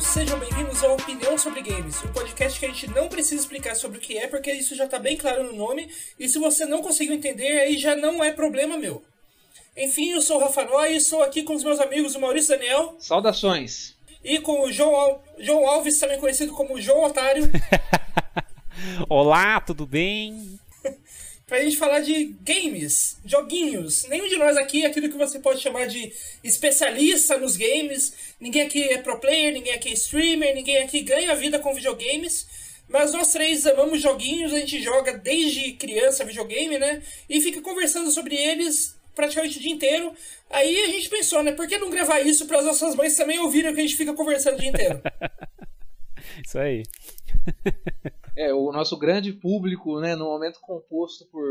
sejam bem-vindos ao Opinião sobre Games, um podcast que a gente não precisa explicar sobre o que é, porque isso já está bem claro no nome, e se você não conseguiu entender, aí já não é problema meu. Enfim, eu sou o Rafa Noy e estou aqui com os meus amigos o Maurício Daniel. Saudações. E com o João, Al João Alves, também conhecido como João Otário. Olá, tudo bem? Pra gente falar de games, joguinhos. Nenhum de nós aqui é aquilo que você pode chamar de especialista nos games. Ninguém aqui é pro player, ninguém aqui é streamer, ninguém aqui ganha vida com videogames. Mas nós três amamos joguinhos, a gente joga desde criança videogame, né? E fica conversando sobre eles praticamente o dia inteiro. Aí a gente pensou, né? Por que não gravar isso para as nossas mães também ouvirem o que a gente fica conversando o dia inteiro? isso aí. É, o nosso grande público, né, no momento composto por,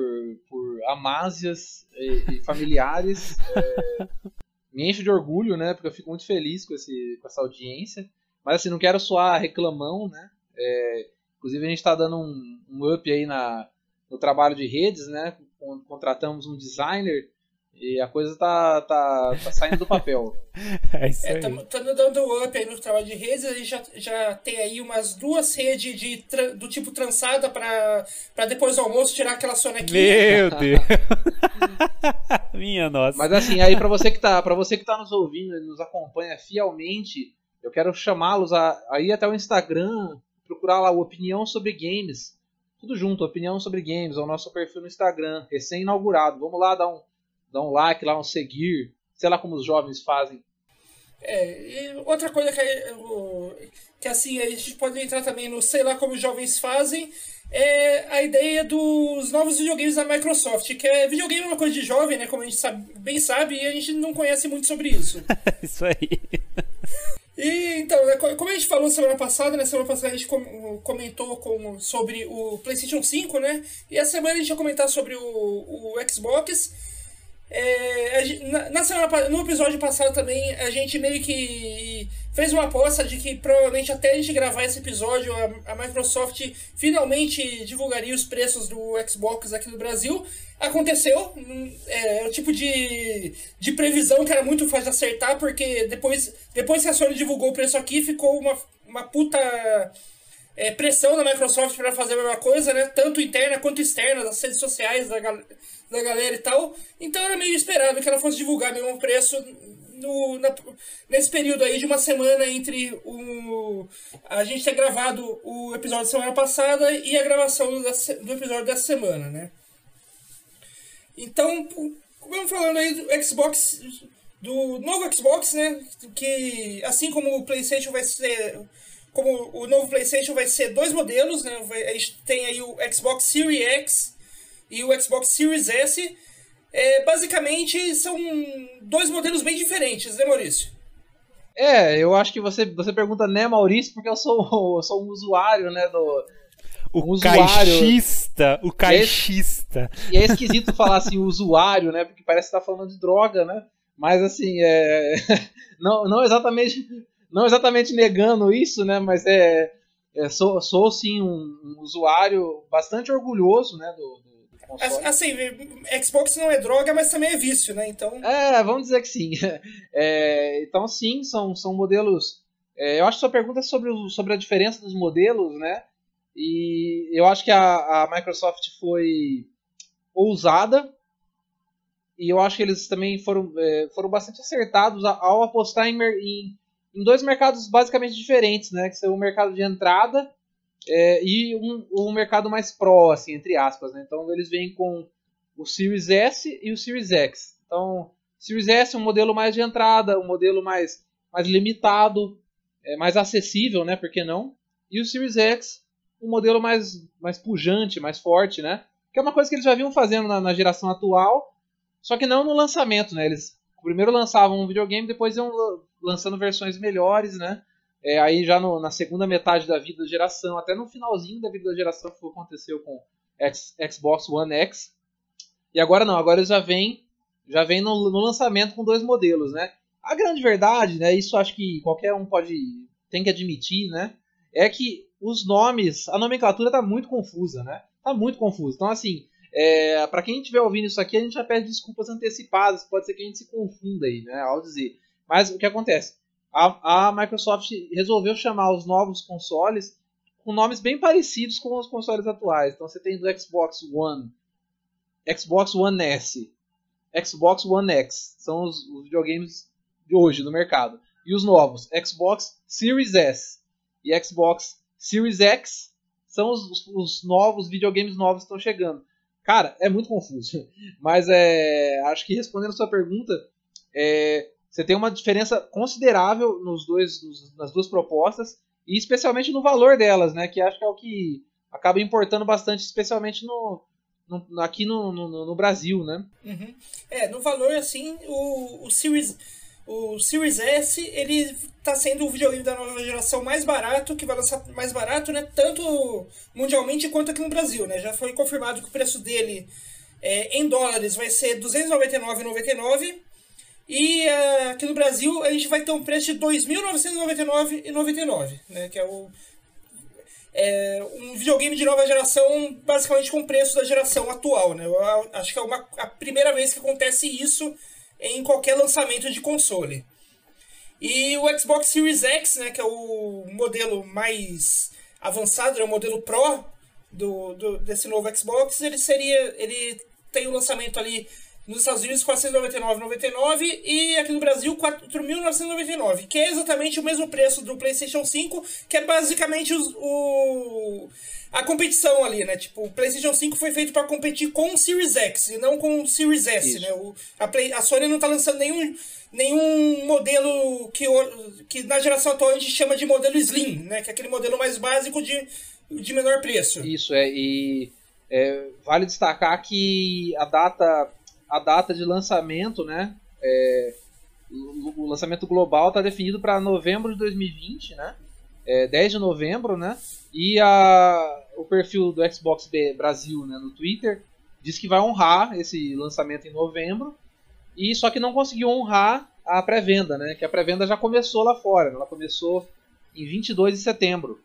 por amásias e, e familiares, é, me enche de orgulho, né, porque eu fico muito feliz com, esse, com essa audiência. Mas assim, não quero soar reclamão, né? É, inclusive a gente está dando um, um, up aí na, no trabalho de redes, né? Contratamos um designer e a coisa tá, tá, tá saindo do papel. é isso aí. Estamos é, dando up aí no trabalho de redes. A gente já, já tem aí umas duas redes de, do tipo trançada para depois do almoço tirar aquela sonequinha. Meu Deus! Minha nossa. Mas assim, aí para você que tá, para você que tá nos ouvindo e nos acompanha fielmente, eu quero chamá-los a, a ir até o Instagram, procurar lá o Opinião sobre Games. Tudo junto, Opinião sobre Games, é o nosso perfil no Instagram, recém-inaugurado. Vamos lá dar um dá um like lá, um seguir, sei lá como os jovens fazem. É, e outra coisa que, que assim, a gente pode entrar também no sei lá como os jovens fazem, é a ideia dos novos videogames da Microsoft, que é videogame é uma coisa de jovem, né, como a gente sabe, bem sabe, e a gente não conhece muito sobre isso. isso aí. E então, né, como a gente falou semana passada, né? Semana passada a gente comentou com, sobre o PlayStation 5, né? E a semana a gente vai comentar sobre o, o Xbox. É, na, na, semana, no episódio passado também, a gente meio que fez uma aposta de que provavelmente até a gente gravar esse episódio, a, a Microsoft finalmente divulgaria os preços do Xbox aqui no Brasil. Aconteceu, é, é o tipo de, de previsão que era muito fácil de acertar, porque depois, depois que a Sony divulgou o preço aqui, ficou uma, uma puta é, pressão da Microsoft para fazer a mesma coisa, né? Tanto interna quanto externa, das redes sociais da, da galera e tal. Então era meio esperado que ela fosse divulgar mesmo preço no, na, nesse período aí de uma semana entre o, a gente ter gravado o episódio da semana passada e a gravação do, do episódio dessa semana, né? Então, vamos falando aí do Xbox, do novo Xbox, né? Que assim como o PlayStation vai ser como o novo PlayStation vai ser dois modelos, né? A gente tem aí o Xbox Series X e o Xbox Series S. É, basicamente são dois modelos bem diferentes, né, Maurício? É, eu acho que você, você pergunta, né, Maurício, porque eu sou, eu sou um usuário, né, do. O um caixista, o caixista. E é, e é esquisito falar assim, usuário, né, porque parece que tá falando de droga, né? Mas assim, é. Não, não exatamente não exatamente negando isso, né? Mas é, é sou, sou sim um, um, usuário bastante orgulhoso, né? Do, do console. Assim, Xbox não é droga, mas também é vício, né? Então. É, vamos dizer que sim. É, então sim, são, são modelos. É, eu acho que sua pergunta é sobre, o, sobre a diferença dos modelos, né? E eu acho que a, a Microsoft foi ousada e eu acho que eles também foram, é, foram bastante acertados ao apostar em, em em dois mercados basicamente diferentes, né? Que são o mercado de entrada é, e um, um mercado mais pro, assim, entre aspas, né? Então eles vêm com o Series S e o Series X. Então, Series S é um modelo mais de entrada, um modelo mais, mais limitado, é, mais acessível, né? Por que não? E o Series X, um modelo mais, mais pujante, mais forte, né? Que é uma coisa que eles já vinham fazendo na, na geração atual, só que não no lançamento, né? Eles primeiro lançavam um videogame, depois iam lançando versões melhores, né? É, aí já no, na segunda metade da vida da geração, até no finalzinho da vida da geração, que aconteceu com X, Xbox One X. E agora não, agora já vem, já vem no, no, lançamento com dois modelos, né? A grande verdade, né? Isso acho que qualquer um pode tem que admitir, né? É que os nomes, a nomenclatura tá muito confusa, né? Tá muito confusa. Então assim, é, para quem estiver ouvindo isso aqui, a gente já pede desculpas antecipadas, pode ser que a gente se confunda aí, né, ao dizer. Mas o que acontece? a, a Microsoft resolveu chamar os novos consoles com nomes bem parecidos com os consoles atuais. Então você tem do Xbox One, Xbox One S, Xbox One X, são os, os videogames de hoje no mercado. E os novos, Xbox Series S e Xbox Series X, são os, os novos videogames novos que estão chegando. Cara, é muito confuso. Mas é, acho que respondendo a sua pergunta, é, você tem uma diferença considerável nos dois, nos, nas duas propostas, e especialmente no valor delas, né? Que acho que é o que acaba importando bastante, especialmente no, no aqui no, no, no, Brasil, né? Uhum. É, no valor, assim, o, o Series o Series S, ele tá sendo o videogame da nova geração mais barato, que vai lançar mais barato, né? Tanto mundialmente quanto aqui no Brasil, né? Já foi confirmado que o preço dele é, em dólares vai ser R$ 299,99 e uh, aqui no Brasil a gente vai ter um preço de R$ 2.999,99, né? Que é o é um videogame de nova geração, basicamente com o preço da geração atual, né? Eu acho que é uma, a primeira vez que acontece isso em qualquer lançamento de console. E o Xbox Series X, né, que é o modelo mais avançado, é o modelo Pro do, do, desse novo Xbox, ele seria. ele tem o um lançamento ali nos Estados Unidos 499,99 e aqui no Brasil 4.999, que é exatamente o mesmo preço do PlayStation 5, que é basicamente o, o a competição ali, né? Tipo, o PlayStation 5 foi feito para competir com o Series X e não com o Series S, Isso. né? O, a, Play, a Sony não tá lançando nenhum, nenhum modelo que, que na geração atual a gente chama de modelo Slim, né? Que é aquele modelo mais básico de, de menor preço. Isso, é. E é, vale destacar que a data, a data de lançamento, né? É, o, o lançamento global está definido para novembro de 2020, né? É, 10 de novembro, né? E a, o perfil do Xbox Brasil né, no Twitter diz que vai honrar esse lançamento em novembro. E só que não conseguiu honrar a pré-venda, né? Que a pré-venda já começou lá fora. Ela começou em 22 de setembro.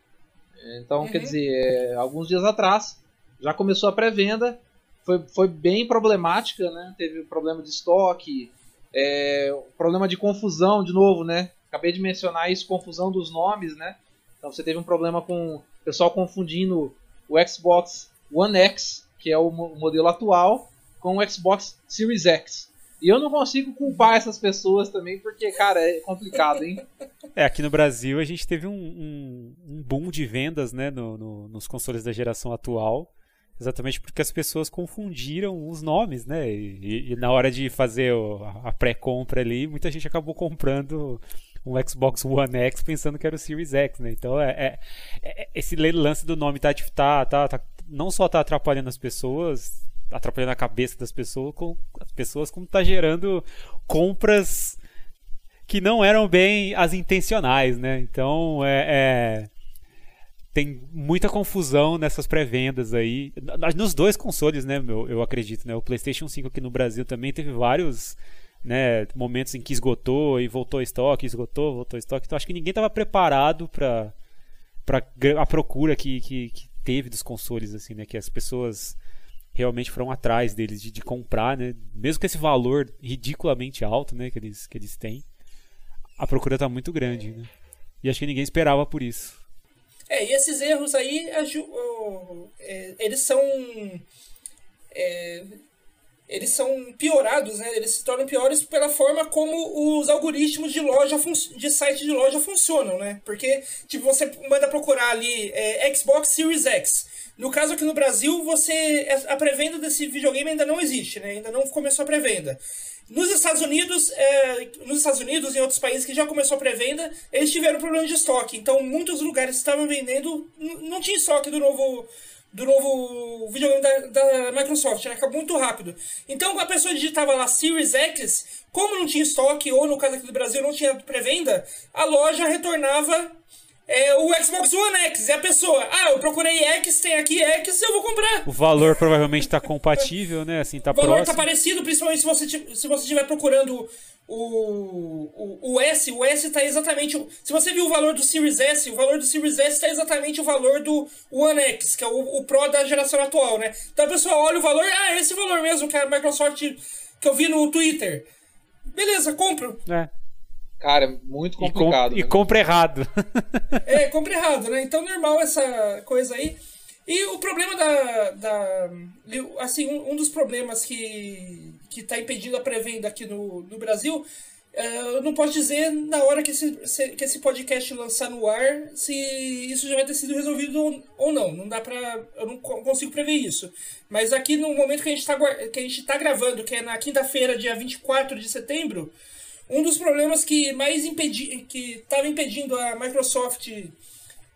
Então, uhum. quer dizer, é, alguns dias atrás já começou a pré-venda. Foi, foi bem problemática, né? Teve problema de estoque, é, problema de confusão, de novo, né? Acabei de mencionar isso, confusão dos nomes, né? Então você teve um problema com o pessoal confundindo o Xbox One X, que é o modelo atual, com o Xbox Series X. E eu não consigo culpar essas pessoas também, porque, cara, é complicado, hein? É, aqui no Brasil a gente teve um, um, um boom de vendas, né, no, no, nos consoles da geração atual, exatamente porque as pessoas confundiram os nomes, né? E, e na hora de fazer a pré-compra ali, muita gente acabou comprando um Xbox One X pensando que era o Series X, né? Então é, é, é esse lance do nome tá, tá, tá, tá, não só tá atrapalhando as pessoas, atrapalhando a cabeça das pessoas, com, as pessoas como tá gerando compras que não eram bem as intencionais, né? Então é, é tem muita confusão nessas pré-vendas aí. Nos dois consoles, né, meu, eu acredito, né? O PlayStation 5 aqui no Brasil também teve vários né, momentos em que esgotou e voltou estoque, esgotou, voltou estoque. Então acho que ninguém estava preparado para para a procura que, que, que, teve dos consoles assim, né, que as pessoas realmente foram atrás deles de, de comprar, né, mesmo com esse valor ridiculamente alto, né, que eles que eles têm. A procura está muito grande, né? E acho que ninguém esperava por isso. É, e esses erros aí, é, eles são é, eles são piorados, né? Eles se tornam piores pela forma como os algoritmos de loja de site de loja funcionam, né? Porque tipo você manda procurar ali é, Xbox Series X. No caso aqui no Brasil, você a pré-venda desse videogame ainda não existe, né? Ainda não começou a pré-venda. Nos Estados Unidos, é, nos Estados Unidos e em outros países que já começou a pré-venda, eles tiveram problema de estoque. Então, muitos lugares estavam vendendo não tinha estoque do novo do novo videogame da, da Microsoft, né? Acabou muito rápido. Então a pessoa digitava lá Series X, como não tinha estoque, ou no caso aqui do Brasil não tinha pré-venda, a loja retornava é, o Xbox One X. E a pessoa, ah, eu procurei X, tem aqui X, eu vou comprar. O valor provavelmente está compatível, né? Assim, tá o valor está parecido, principalmente se você se você estiver procurando o, o, o S, o S está exatamente. Se você viu o valor do Series S, o valor do Series S está exatamente o valor do One X, que é o, o Pro da geração atual, né? Então a pessoa olha o valor, ah, esse valor mesmo que a Microsoft que eu vi no Twitter. Beleza, compro. É. Cara, muito complicado. E, comp e compra errado. é, compra errado, né? Então normal essa coisa aí. E o problema da. da assim, um, um dos problemas que está impedindo a pré-venda aqui no, no Brasil é, eu não posso dizer na hora que esse, que esse podcast lançar no ar se isso já vai ter sido resolvido ou não. Não dá pra. Eu não consigo prever isso. Mas aqui no momento que a gente está que a gente tá gravando, que é na quinta-feira, dia 24 de setembro, um dos problemas que mais impedi, que estava impedindo a Microsoft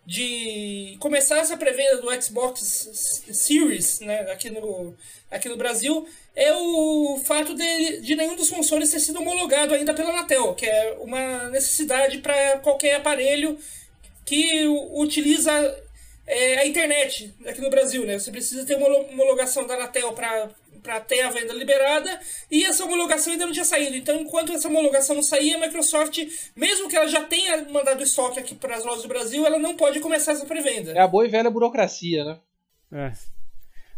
de começar essa pré-venda do Xbox Series né, aqui, no, aqui no Brasil é o fato de, de nenhum dos consoles ter sido homologado ainda pela Anatel, que é uma necessidade para qualquer aparelho que utiliza é, a internet aqui no Brasil. Né? Você precisa ter uma homologação da Anatel para para ter a venda liberada e essa homologação ainda não tinha saído. Então, enquanto essa homologação não saía, a Microsoft, mesmo que ela já tenha mandado estoque aqui para as lojas do Brasil, ela não pode começar essa pré-venda. É a boa e velha burocracia, né? É.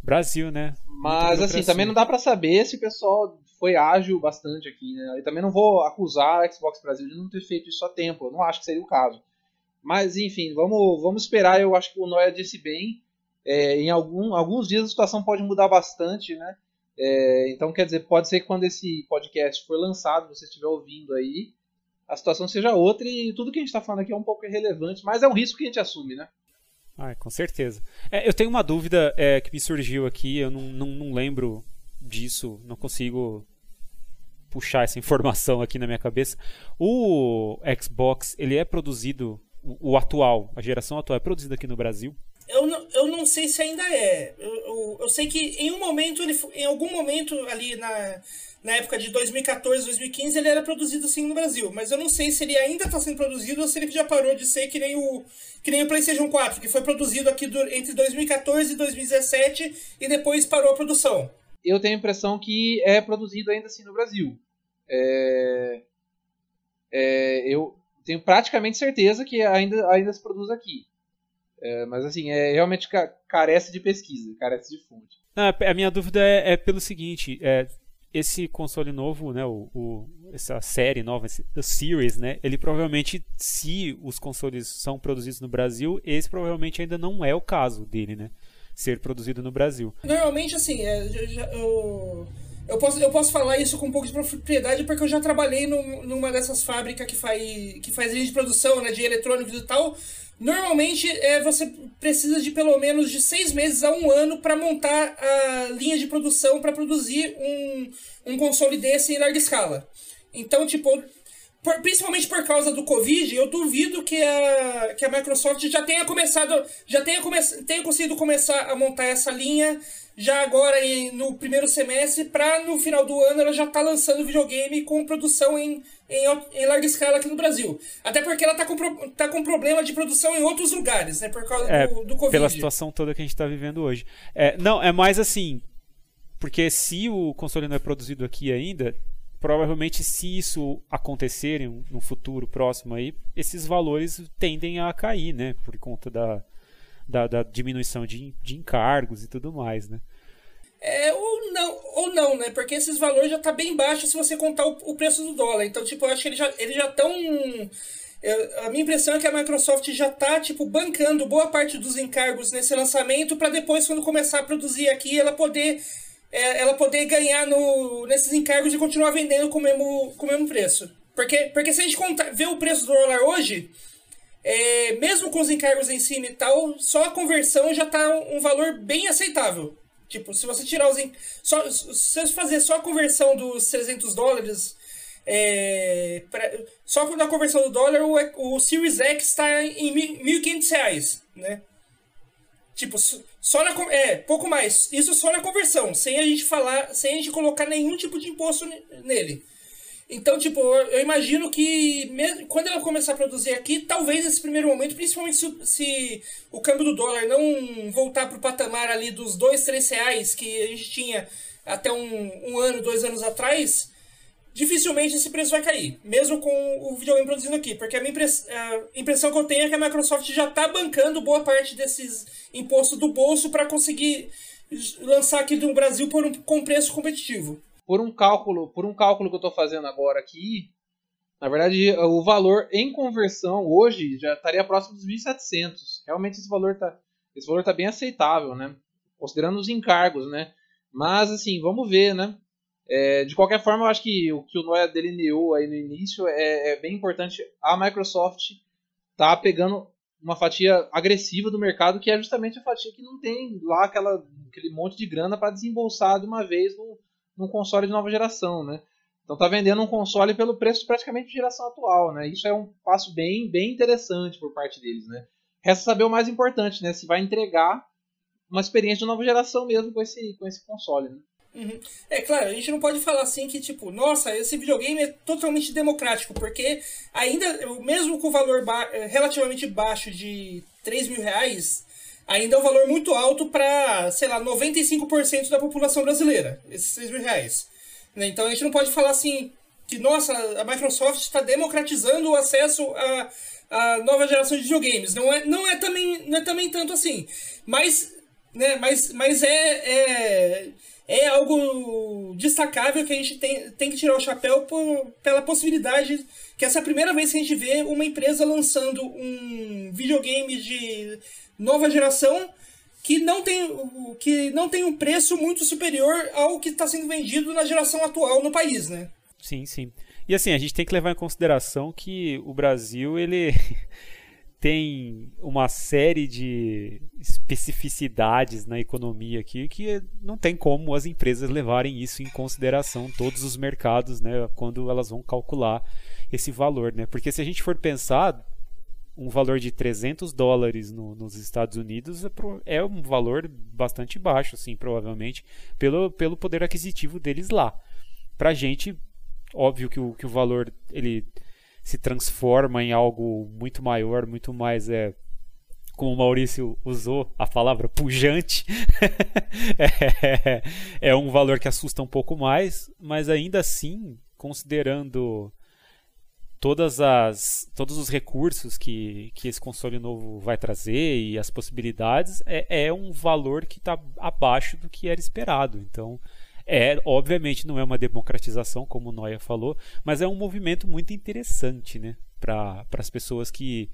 Brasil, né? Mas assim, também não dá para saber se o pessoal foi ágil bastante aqui, né? Eu também não vou acusar a Xbox Brasil de não ter feito isso a tempo. Eu não acho que seria o caso. Mas enfim, vamos, vamos esperar. Eu acho que o Noia disse bem. É, em algum, alguns dias a situação pode mudar bastante, né? É, então, quer dizer, pode ser que quando esse podcast for lançado, você estiver ouvindo aí, a situação seja outra e tudo que a gente está falando aqui é um pouco irrelevante, mas é um risco que a gente assume, né? Ah, com certeza. É, eu tenho uma dúvida é, que me surgiu aqui, eu não, não, não lembro disso, não consigo puxar essa informação aqui na minha cabeça. O Xbox, ele é produzido, o, o atual, a geração atual, é produzido aqui no Brasil? Eu não, eu não sei se ainda é. Eu, eu, eu, sei que em um momento, ele, em algum momento ali na, na época de 2014, 2015, ele era produzido assim no Brasil. Mas eu não sei se ele ainda está sendo produzido ou se ele já parou de ser que nem o, que nem o PlayStation 4, que foi produzido aqui do, entre 2014 e 2017 e depois parou a produção. Eu tenho a impressão que é produzido ainda assim no Brasil. É, é, eu tenho praticamente certeza que ainda, ainda se produz aqui. É, mas assim, é, realmente carece de pesquisa, carece de fonte. Ah, a minha dúvida é, é pelo seguinte: é, esse console novo, né, o, o, essa série nova, esse, The Series, né, ele provavelmente, se os consoles são produzidos no Brasil, esse provavelmente ainda não é o caso dele, né? Ser produzido no Brasil. Normalmente, assim, é, eu, eu, posso, eu posso falar isso com um pouco de propriedade porque eu já trabalhei no, numa dessas fábricas que faz, que faz linha de produção né, de eletrônicos e tal. Normalmente é, você precisa de pelo menos de seis meses a um ano para montar a linha de produção para produzir um, um console desse em larga escala. Então, tipo, por, principalmente por causa do Covid, eu duvido que a, que a Microsoft já tenha começado, já tenha, come, tenha conseguido começar a montar essa linha já agora em, no primeiro semestre, para no final do ano ela já tá lançando videogame com produção em, em, em, larga escala aqui no Brasil. Até porque ela tá com, tá com problema de produção em outros lugares, né? Por causa é, do, do Covid. Pela situação toda que a gente tá vivendo hoje. É, não, é mais assim. Porque se o console não é produzido aqui ainda, provavelmente se isso acontecer no futuro próximo aí, esses valores tendem a cair, né? Por conta da, da, da diminuição de, de encargos e tudo mais, né? É, ou não, ou não, né? Porque esses valores já tá bem baixo se você contar o, o preço do dólar. Então, tipo, eu acho que eles já eles já estão a minha impressão é que a Microsoft já tá tipo bancando boa parte dos encargos nesse lançamento para depois quando começar a produzir aqui ela poder é, ela poder ganhar no, nesses encargos e continuar vendendo com o mesmo, com o mesmo preço. Porque, porque se a gente ver o preço do dólar hoje, é, mesmo com os encargos em cima e tal, só a conversão já tá um valor bem aceitável. Tipo, se você tirar os. Só, se você fazer só a conversão dos 300 dólares. É, pra, só na conversão do dólar, o, o Series X está em 1.500 reais, né? Tipo, só na. É, pouco mais. Isso só na conversão, sem a gente falar. Sem a gente colocar nenhum tipo de imposto nele. Então, tipo, eu imagino que quando ela começar a produzir aqui, talvez nesse primeiro momento, principalmente se, se o câmbio do dólar não voltar para o patamar ali dos dois, três reais que a gente tinha até um, um ano, dois anos atrás, dificilmente esse preço vai cair, mesmo com o videogame produzindo aqui, porque a minha impress a impressão que eu tenho é que a Microsoft já está bancando boa parte desses impostos do bolso para conseguir lançar aqui no Brasil por um, com preço competitivo por um cálculo, por um cálculo que eu estou fazendo agora aqui, Na verdade, o valor em conversão hoje já estaria próximo dos 1.700. Realmente esse valor está esse valor tá bem aceitável, né? Considerando os encargos, né? Mas assim, vamos ver, né? É, de qualquer forma, eu acho que o que o Noia delineou aí no início é, é bem importante. A Microsoft tá pegando uma fatia agressiva do mercado, que é justamente a fatia que não tem lá aquela, aquele monte de grana para desembolsar de uma vez no, num console de nova geração, né? Então tá vendendo um console pelo preço praticamente de geração atual, né? Isso é um passo bem, bem interessante por parte deles, né? Resta saber o mais importante, né? Se vai entregar uma experiência de nova geração mesmo com esse, com esse console, né? Uhum. É claro, a gente não pode falar assim que, tipo, nossa, esse videogame é totalmente democrático, porque ainda, mesmo com o valor ba eh, relativamente baixo de 3 mil reais, ainda é um valor muito alto para, sei lá, 95% da população brasileira, esses 3 mil reais. Né? Então a gente não pode falar assim que, nossa, a Microsoft está democratizando o acesso a, a nova geração de videogames. Não é, não é, também, não é também tanto assim. Mas, né, mas, mas é, é é algo destacável que a gente tem, tem que tirar o chapéu por, pela possibilidade que essa é a primeira vez que a gente vê uma empresa lançando um videogame de nova geração que não tem, que não tem um preço muito superior ao que está sendo vendido na geração atual no país, né? Sim, sim. E assim, a gente tem que levar em consideração que o Brasil, ele tem uma série de especificidades na economia aqui que não tem como as empresas levarem isso em consideração todos os mercados, né, quando elas vão calcular esse valor, né? Porque se a gente for pensar um valor de 300 dólares no, nos Estados Unidos é, é, um valor bastante baixo, assim, provavelmente, pelo, pelo poder aquisitivo deles lá. Pra gente, óbvio que o, que o valor ele se transforma em algo muito maior, muito mais é como o Maurício usou a palavra pujante, é, é um valor que assusta um pouco mais, mas ainda assim, considerando todas as todos os recursos que, que esse console novo vai trazer e as possibilidades, é, é um valor que está abaixo do que era esperado. Então, é, obviamente não é uma democratização, como o Noia falou, mas é um movimento muito interessante né, para as pessoas que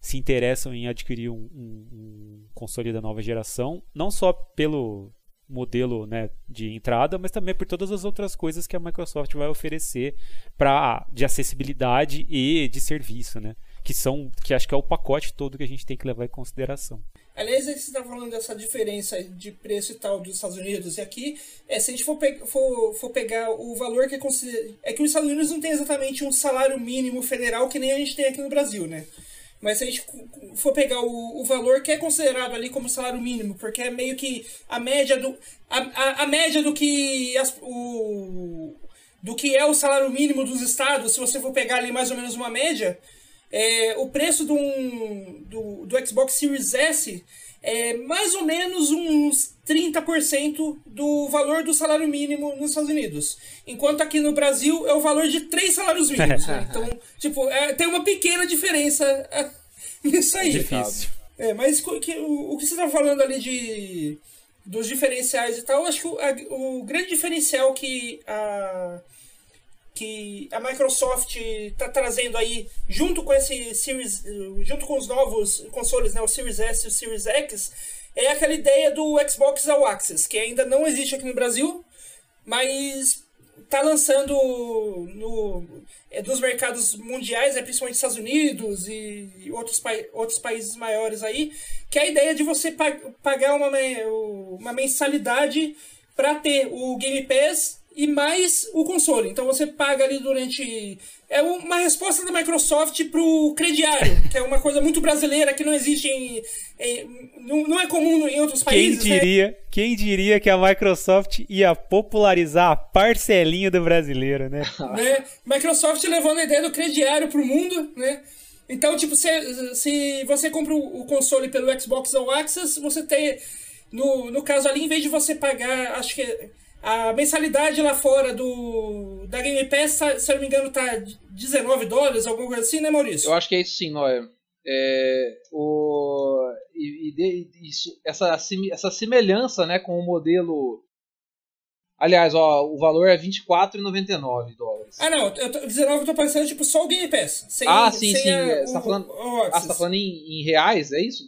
se interessam em adquirir um, um, um, console da nova geração, não só pelo modelo né, de entrada, mas também por todas as outras coisas que a Microsoft vai oferecer para de acessibilidade e de serviço, né? Que são, que acho que é o pacote todo que a gente tem que levar em consideração. Aliás, você está falando dessa diferença de preço e tal dos Estados Unidos e aqui, é, se a gente for, pe for, for pegar o valor que é considerado. É que os Estados Unidos não tem exatamente um salário mínimo federal que nem a gente tem aqui no Brasil, né? Mas se a gente for pegar o, o valor que é considerado ali como salário mínimo, porque é meio que a média do. A, a, a média do que. As, o, do que é o salário mínimo dos estados, se você for pegar ali mais ou menos uma média, é, o preço do, do, do Xbox Series S é mais ou menos uns 30% do valor do salário mínimo nos Estados Unidos. Enquanto aqui no Brasil é o valor de três salários mínimos. né? Então, tipo, é, tem uma pequena diferença é, nisso aí. Difícil. É, mas que, o, o que você está falando ali de dos diferenciais e tal, acho que o, a, o grande diferencial que a que a Microsoft está trazendo aí junto com esse Series, junto com os novos consoles, né, o Series S e o Series X, é aquela ideia do Xbox All Access, que ainda não existe aqui no Brasil, mas está lançando no, é, dos mercados mundiais, é, principalmente Estados Unidos e outros, outros países maiores aí, que é a ideia de você pagar uma, uma mensalidade para ter o Game Pass e mais o console. Então você paga ali durante. É uma resposta da Microsoft pro crediário, que é uma coisa muito brasileira que não existe em. em não, não, é comum em outros países. Quem né? diria, né? quem diria que a Microsoft ia popularizar a parcelinha do brasileiro, né? né? Microsoft levando a ideia do crediário pro mundo, né? Então, tipo, se, se você compra o console pelo Xbox All Access, você tem. No, no caso ali, em vez de você pagar, acho que a mensalidade lá fora do da Game Pass, se eu não me engano, tá 19 dólares, alguma coisa assim, né, Maurício? Eu acho que é isso sim, Noé. É, o, e, e isso, essa, essa semelhança né, com o modelo. Aliás, ó, o valor é R$24,99 dólares. Ah, não, eu tô, 19 eu tô pensando tipo só o Game Pass. Sem, ah, sim, sem sim. A, você tá falando, o, ah, você tá falando em, em reais, é isso?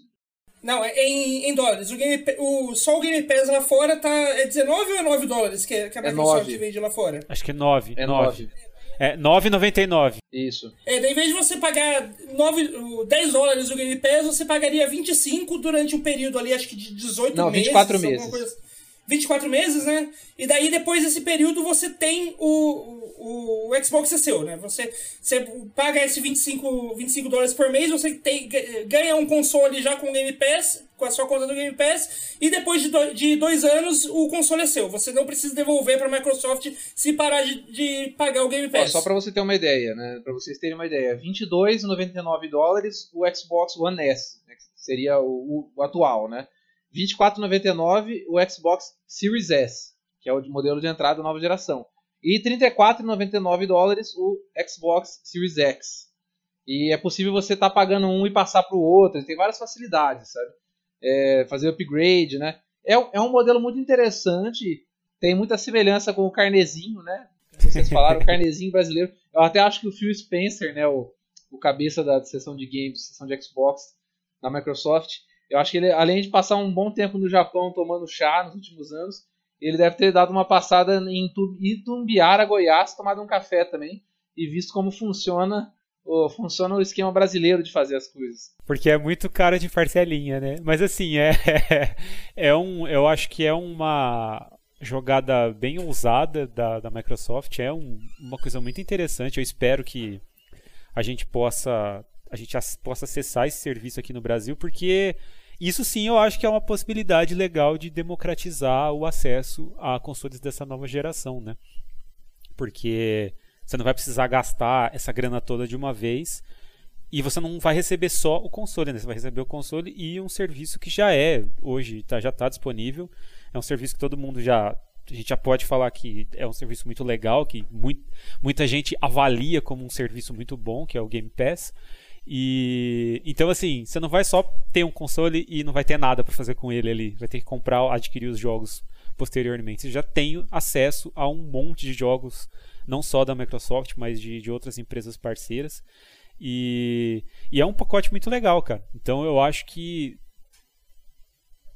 Não, é em, em dólares. O Game, o, só o Game Pass lá fora tá. É 19 ou é 9 dólares que, que a Microsoft é vende lá fora? Acho que é 9. É 9. 9. É 9,99. Isso. É, daí, em vez de você pagar 9, 10 dólares o Game Pass, você pagaria 25 durante um período ali, acho que de 18 Não, meses. 24 meses. Coisa, 24 meses, né? E daí, depois desse período, você tem o, o, o Xbox é seu, né? Você, você paga esse 25, 25 dólares por mês, você tem, ganha um console já com o Game Pass, com a sua conta do Game Pass, e depois de, do, de dois anos o console é seu. Você não precisa devolver para a Microsoft se parar de, de pagar o Game Pass. Ó, só para você ter uma ideia, né? Para vocês terem uma ideia, 22,99 dólares o Xbox One S, né? que seria o, o atual, né? 24,99 o Xbox Series S, que é o modelo de entrada da nova geração. E 34,99 dólares o Xbox Series X. E é possível você estar tá pagando um e passar para o outro. Tem várias facilidades, sabe? É, fazer upgrade, né? É, é um modelo muito interessante. Tem muita semelhança com o carnezinho, né? Vocês falaram, o carnezinho brasileiro. Eu até acho que o Phil Spencer, né? O, o cabeça da seção de games, seção de Xbox da Microsoft, eu acho que ele, além de passar um bom tempo no Japão tomando chá nos últimos anos, ele deve ter dado uma passada em Itumbiara, Goiás, tomado um café também e visto como funciona o, funciona o esquema brasileiro de fazer as coisas. Porque é muito cara de parcelinha, né? Mas assim, é, é um, eu acho que é uma jogada bem ousada da, da Microsoft, é um, uma coisa muito interessante. Eu espero que a gente possa a gente possa acessar esse serviço aqui no Brasil, porque isso sim eu acho que é uma possibilidade legal de democratizar o acesso a consoles dessa nova geração, né? Porque você não vai precisar gastar essa grana toda de uma vez e você não vai receber só o console, né? Você vai receber o console e um serviço que já é hoje, tá, já está disponível. É um serviço que todo mundo já a gente já pode falar que é um serviço muito legal, que muito, muita gente avalia como um serviço muito bom, que é o Game Pass. E então assim, você não vai só ter um console e não vai ter nada para fazer com ele ali, vai ter que comprar, adquirir os jogos posteriormente. Você já tem acesso a um monte de jogos, não só da Microsoft, mas de, de outras empresas parceiras. E, e é um pacote muito legal, cara. Então eu acho que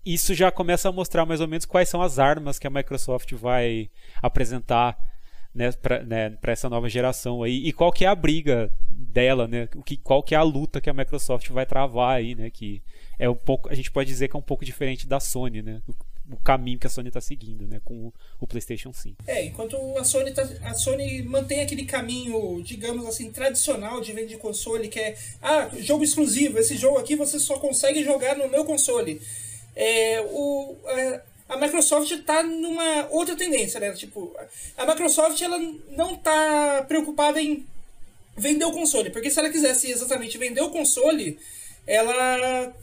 isso já começa a mostrar mais ou menos quais são as armas que a Microsoft vai apresentar né, para né, essa nova geração aí e qual que é a briga dela, né? O que, qual que é a luta que a Microsoft vai travar aí, né? Que é um pouco, a gente pode dizer que é um pouco diferente da Sony, né? O, o caminho que a Sony está seguindo, né? Com o, o, PlayStation 5. É, enquanto a Sony, tá, a Sony mantém aquele caminho, digamos assim, tradicional de venda de console, que é ah, jogo exclusivo. Esse jogo aqui você só consegue jogar no meu console. É, o a Microsoft está numa outra tendência, né? Tipo, a Microsoft ela não está preocupada em vender o console, porque se ela quisesse exatamente vender o console, ela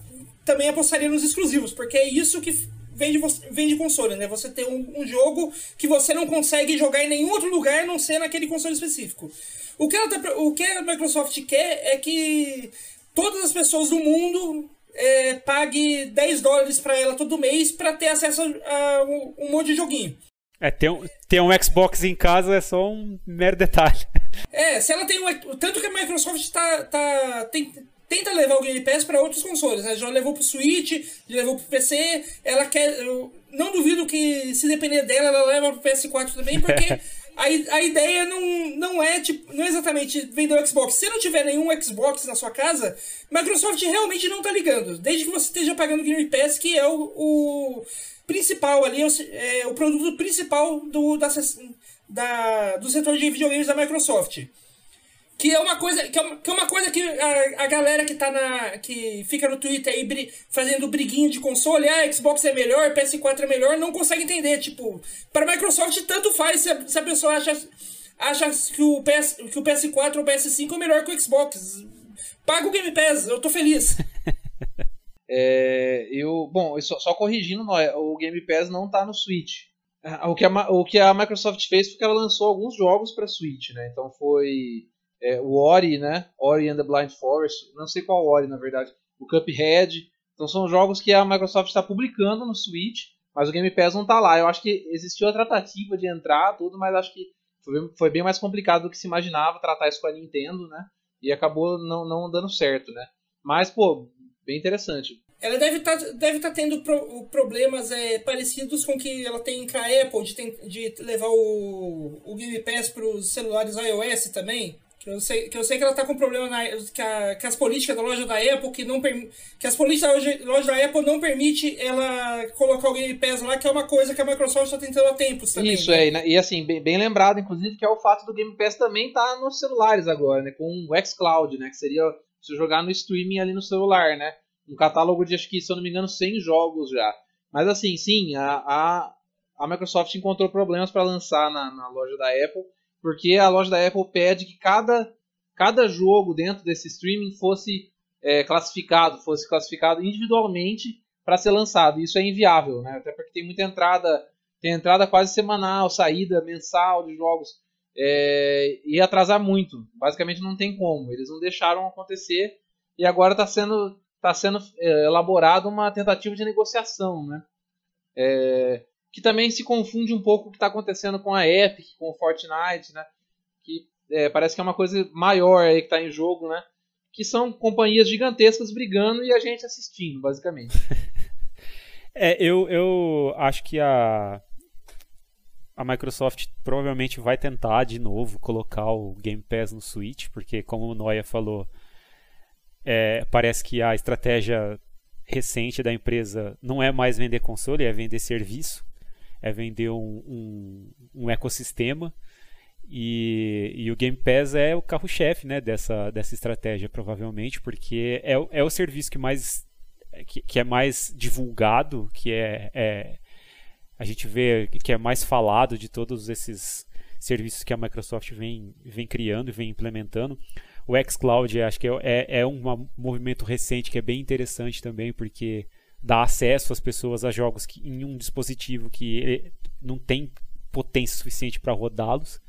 também apostaria nos exclusivos, porque é isso que vende, vende console, né? Você tem um, um, jogo que você não consegue jogar em nenhum outro lugar, a não ser naquele console específico. O que, ela tá, o que a Microsoft quer é que todas as pessoas do mundo é, pague 10 dólares para ela todo mês para ter acesso a, um, um, monte de joguinho. É, ter um, ter um Xbox em casa é só um mero detalhe. É, se ela tem um. Tanto que a Microsoft tá, tá, tem, tenta levar o Game Pass para outros consoles, né? Já levou pro Switch, já levou pro PC. Ela quer. Não duvido que, se depender dela, ela leva pro PS4 também, porque. a, a ideia não, não é tipo, não é exatamente vender o Xbox. Se não tiver nenhum Xbox na sua casa, Microsoft realmente não tá ligando. Desde que você esteja pagando o Game Pass, que é o, o principal ali, é, é o produto principal do, da, da, do setor de videogames da Microsoft. Que é uma coisa que é uma, que, é uma coisa que a, a galera que tá na. que fica no Twitter aí bri, fazendo briguinha de console, ah, Xbox é melhor, PS4 é melhor, não consegue entender. Tipo, para Microsoft tanto faz se a, se a pessoa acha, acha que, o PS, que o PS4 ou o PS5 é melhor que o Xbox. Paga o Game Pass, eu tô feliz. é, eu, bom, só, só corrigindo, o Game Pass não tá no Switch. O que, a, o que a Microsoft fez foi que ela lançou alguns jogos para Switch, né? Então foi é, o Ori, né? Ori and the Blind Forest, não sei qual Ori na verdade, o Cuphead. Então são jogos que a Microsoft está publicando no Switch, mas o Game Pass não está lá. Eu acho que existiu a tratativa de entrar, tudo, mas acho que foi, foi bem mais complicado do que se imaginava tratar isso com a Nintendo, né? E acabou não, não dando certo, né? Mas, pô, bem interessante. Ela deve estar tá, deve tá tendo pro, problemas é, parecidos com que ela tem com a Apple, de, de levar o, o Game Pass para os celulares iOS também. Que eu sei que, eu sei que ela tá com problema na, que, a, que as políticas da loja da Apple que não que as políticas da loja, loja, da Apple não permite ela colocar o Game Pass lá, que é uma coisa que a Microsoft está tentando há tempos também. Isso né? é, e assim, bem, bem, lembrado inclusive que é o fato do Game Pass também tá nos celulares agora, né, com o xCloud, né, que seria se jogar no streaming ali no celular, né? Um catálogo de acho que, se eu não me engano, 100 jogos já. Mas assim, sim, a, a, a Microsoft encontrou problemas para lançar na, na loja da Apple porque a loja da Apple pede que cada, cada jogo dentro desse streaming fosse é, classificado, fosse classificado individualmente para ser lançado. Isso é inviável, né? Até porque tem muita entrada, tem entrada quase semanal, saída mensal de jogos. É, e atrasar muito. Basicamente não tem como. Eles não deixaram acontecer e agora está sendo, tá sendo é, elaborada uma tentativa de negociação, né? É, que também se confunde um pouco o que está acontecendo com a Epic, com o Fortnite, né? Que é, parece que é uma coisa maior aí que está em jogo, né? Que são companhias gigantescas brigando e a gente assistindo, basicamente. é, eu, eu acho que a, a Microsoft provavelmente vai tentar de novo colocar o Game Pass no Switch, porque como o Noia falou, é, parece que a estratégia recente da empresa não é mais vender console, é vender serviço é vender um, um, um ecossistema. E, e, o Game Pass é o carro-chefe né, dessa, dessa estratégia, provavelmente, porque é, é o serviço que mais que, que é mais divulgado, que é, é, a gente vê que é mais falado de todos esses serviços que a Microsoft vem, vem criando e vem implementando. O xCloud acho que é, é, é um movimento recente que é bem interessante também, porque dar acesso às pessoas a jogos que, em um dispositivo que não tem potência suficiente para rodá-los.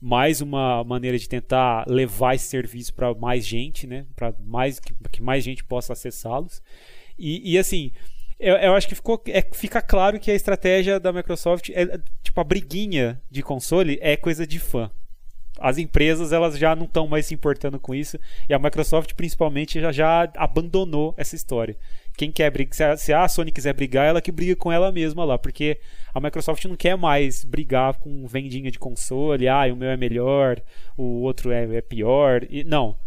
Mais uma maneira de tentar levar esse serviço para mais gente, né? Para mais que, que, mais gente possa acessá-los. E, e, assim, eu, eu, acho que ficou, é, fica claro que a estratégia da Microsoft é tipo a briguinha de console é coisa de fã as empresas elas já não estão mais se importando com isso e a Microsoft principalmente já, já abandonou essa história. Quem quer brigar, se a Sony quiser brigar, ela que briga com ela mesma lá, porque a Microsoft não quer mais brigar com vendinha de console, ah, o meu é melhor, o outro é, é pior. E, não.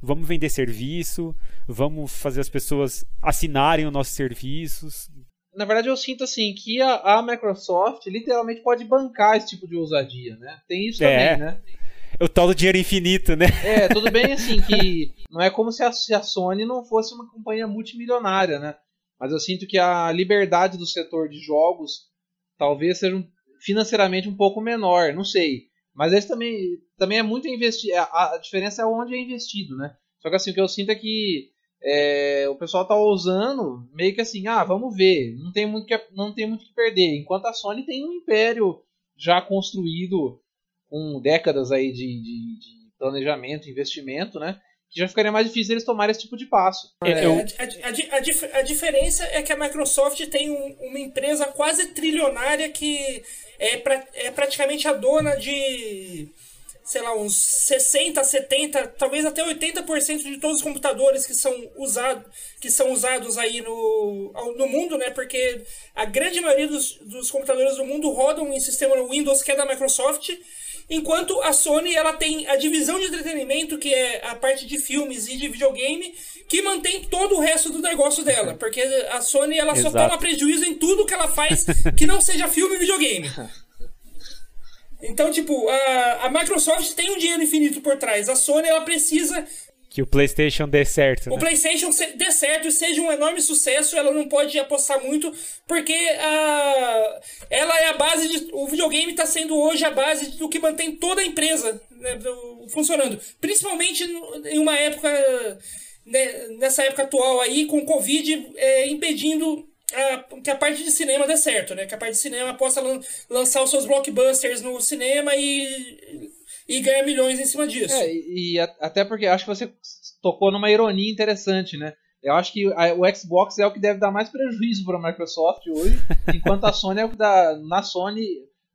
Vamos vender serviço, vamos fazer as pessoas assinarem os nossos serviços, na verdade eu sinto assim que a, a, Microsoft literalmente pode bancar esse tipo de ousadia, né? Tem isso é. também, né? O tal do dinheiro infinito, né? É, tudo bem assim que não é como se a, Sony não fosse uma companhia multimilionária, né? Mas eu sinto que a liberdade do setor de jogos talvez seja financeiramente um pouco menor, não sei. Mas esse também, também é muito investido. A, diferença é onde é investido, né? Só que assim, o que eu sinto é que é, o pessoal tá usando meio que assim, ah, vamos ver, não tem muito que, não tem muito que perder. Enquanto a Sony tem um império já construído com décadas aí de, de, de planejamento, investimento, né? Que já ficaria mais difícil eles tomarem esse tipo de passo. É, Eu... a, a, a, a, diferença é que a Microsoft tem um, uma empresa quase trilionária que é, pra, é praticamente a dona de sei lá, uns 60, 70, talvez até 80% de todos os computadores que são, usado, que são usados aí no, no mundo, né? Porque a grande maioria dos, dos computadores do mundo rodam em sistema Windows que é da Microsoft, enquanto a Sony ela tem a divisão de entretenimento, que é a parte de filmes e de videogame, que mantém todo o resto do negócio dela. Porque a Sony ela só toma prejuízo em tudo que ela faz que não seja filme e videogame. Então, tipo, a, a Microsoft tem um dinheiro infinito por trás. A Sony, ela precisa que o PlayStation dê certo. Né? O PlayStation dê certo e seja um enorme sucesso, ela não pode apostar muito, porque a, ela é a base de. O videogame está sendo hoje a base do que mantém toda a empresa né, funcionando. Principalmente em uma época. Né, nessa época atual aí, com o Covid é, impedindo a, que a parte de cinema dê certo, né? Que a parte de cinema possa lan lançar os seus blockbusters no cinema e, e ganhar milhões em cima disso. É, e, e até porque acho que você tocou numa ironia interessante, né? Eu acho que a, o Xbox é o que deve dar mais prejuízo para a Microsoft hoje, enquanto a Sony é o que dá. Na Sony,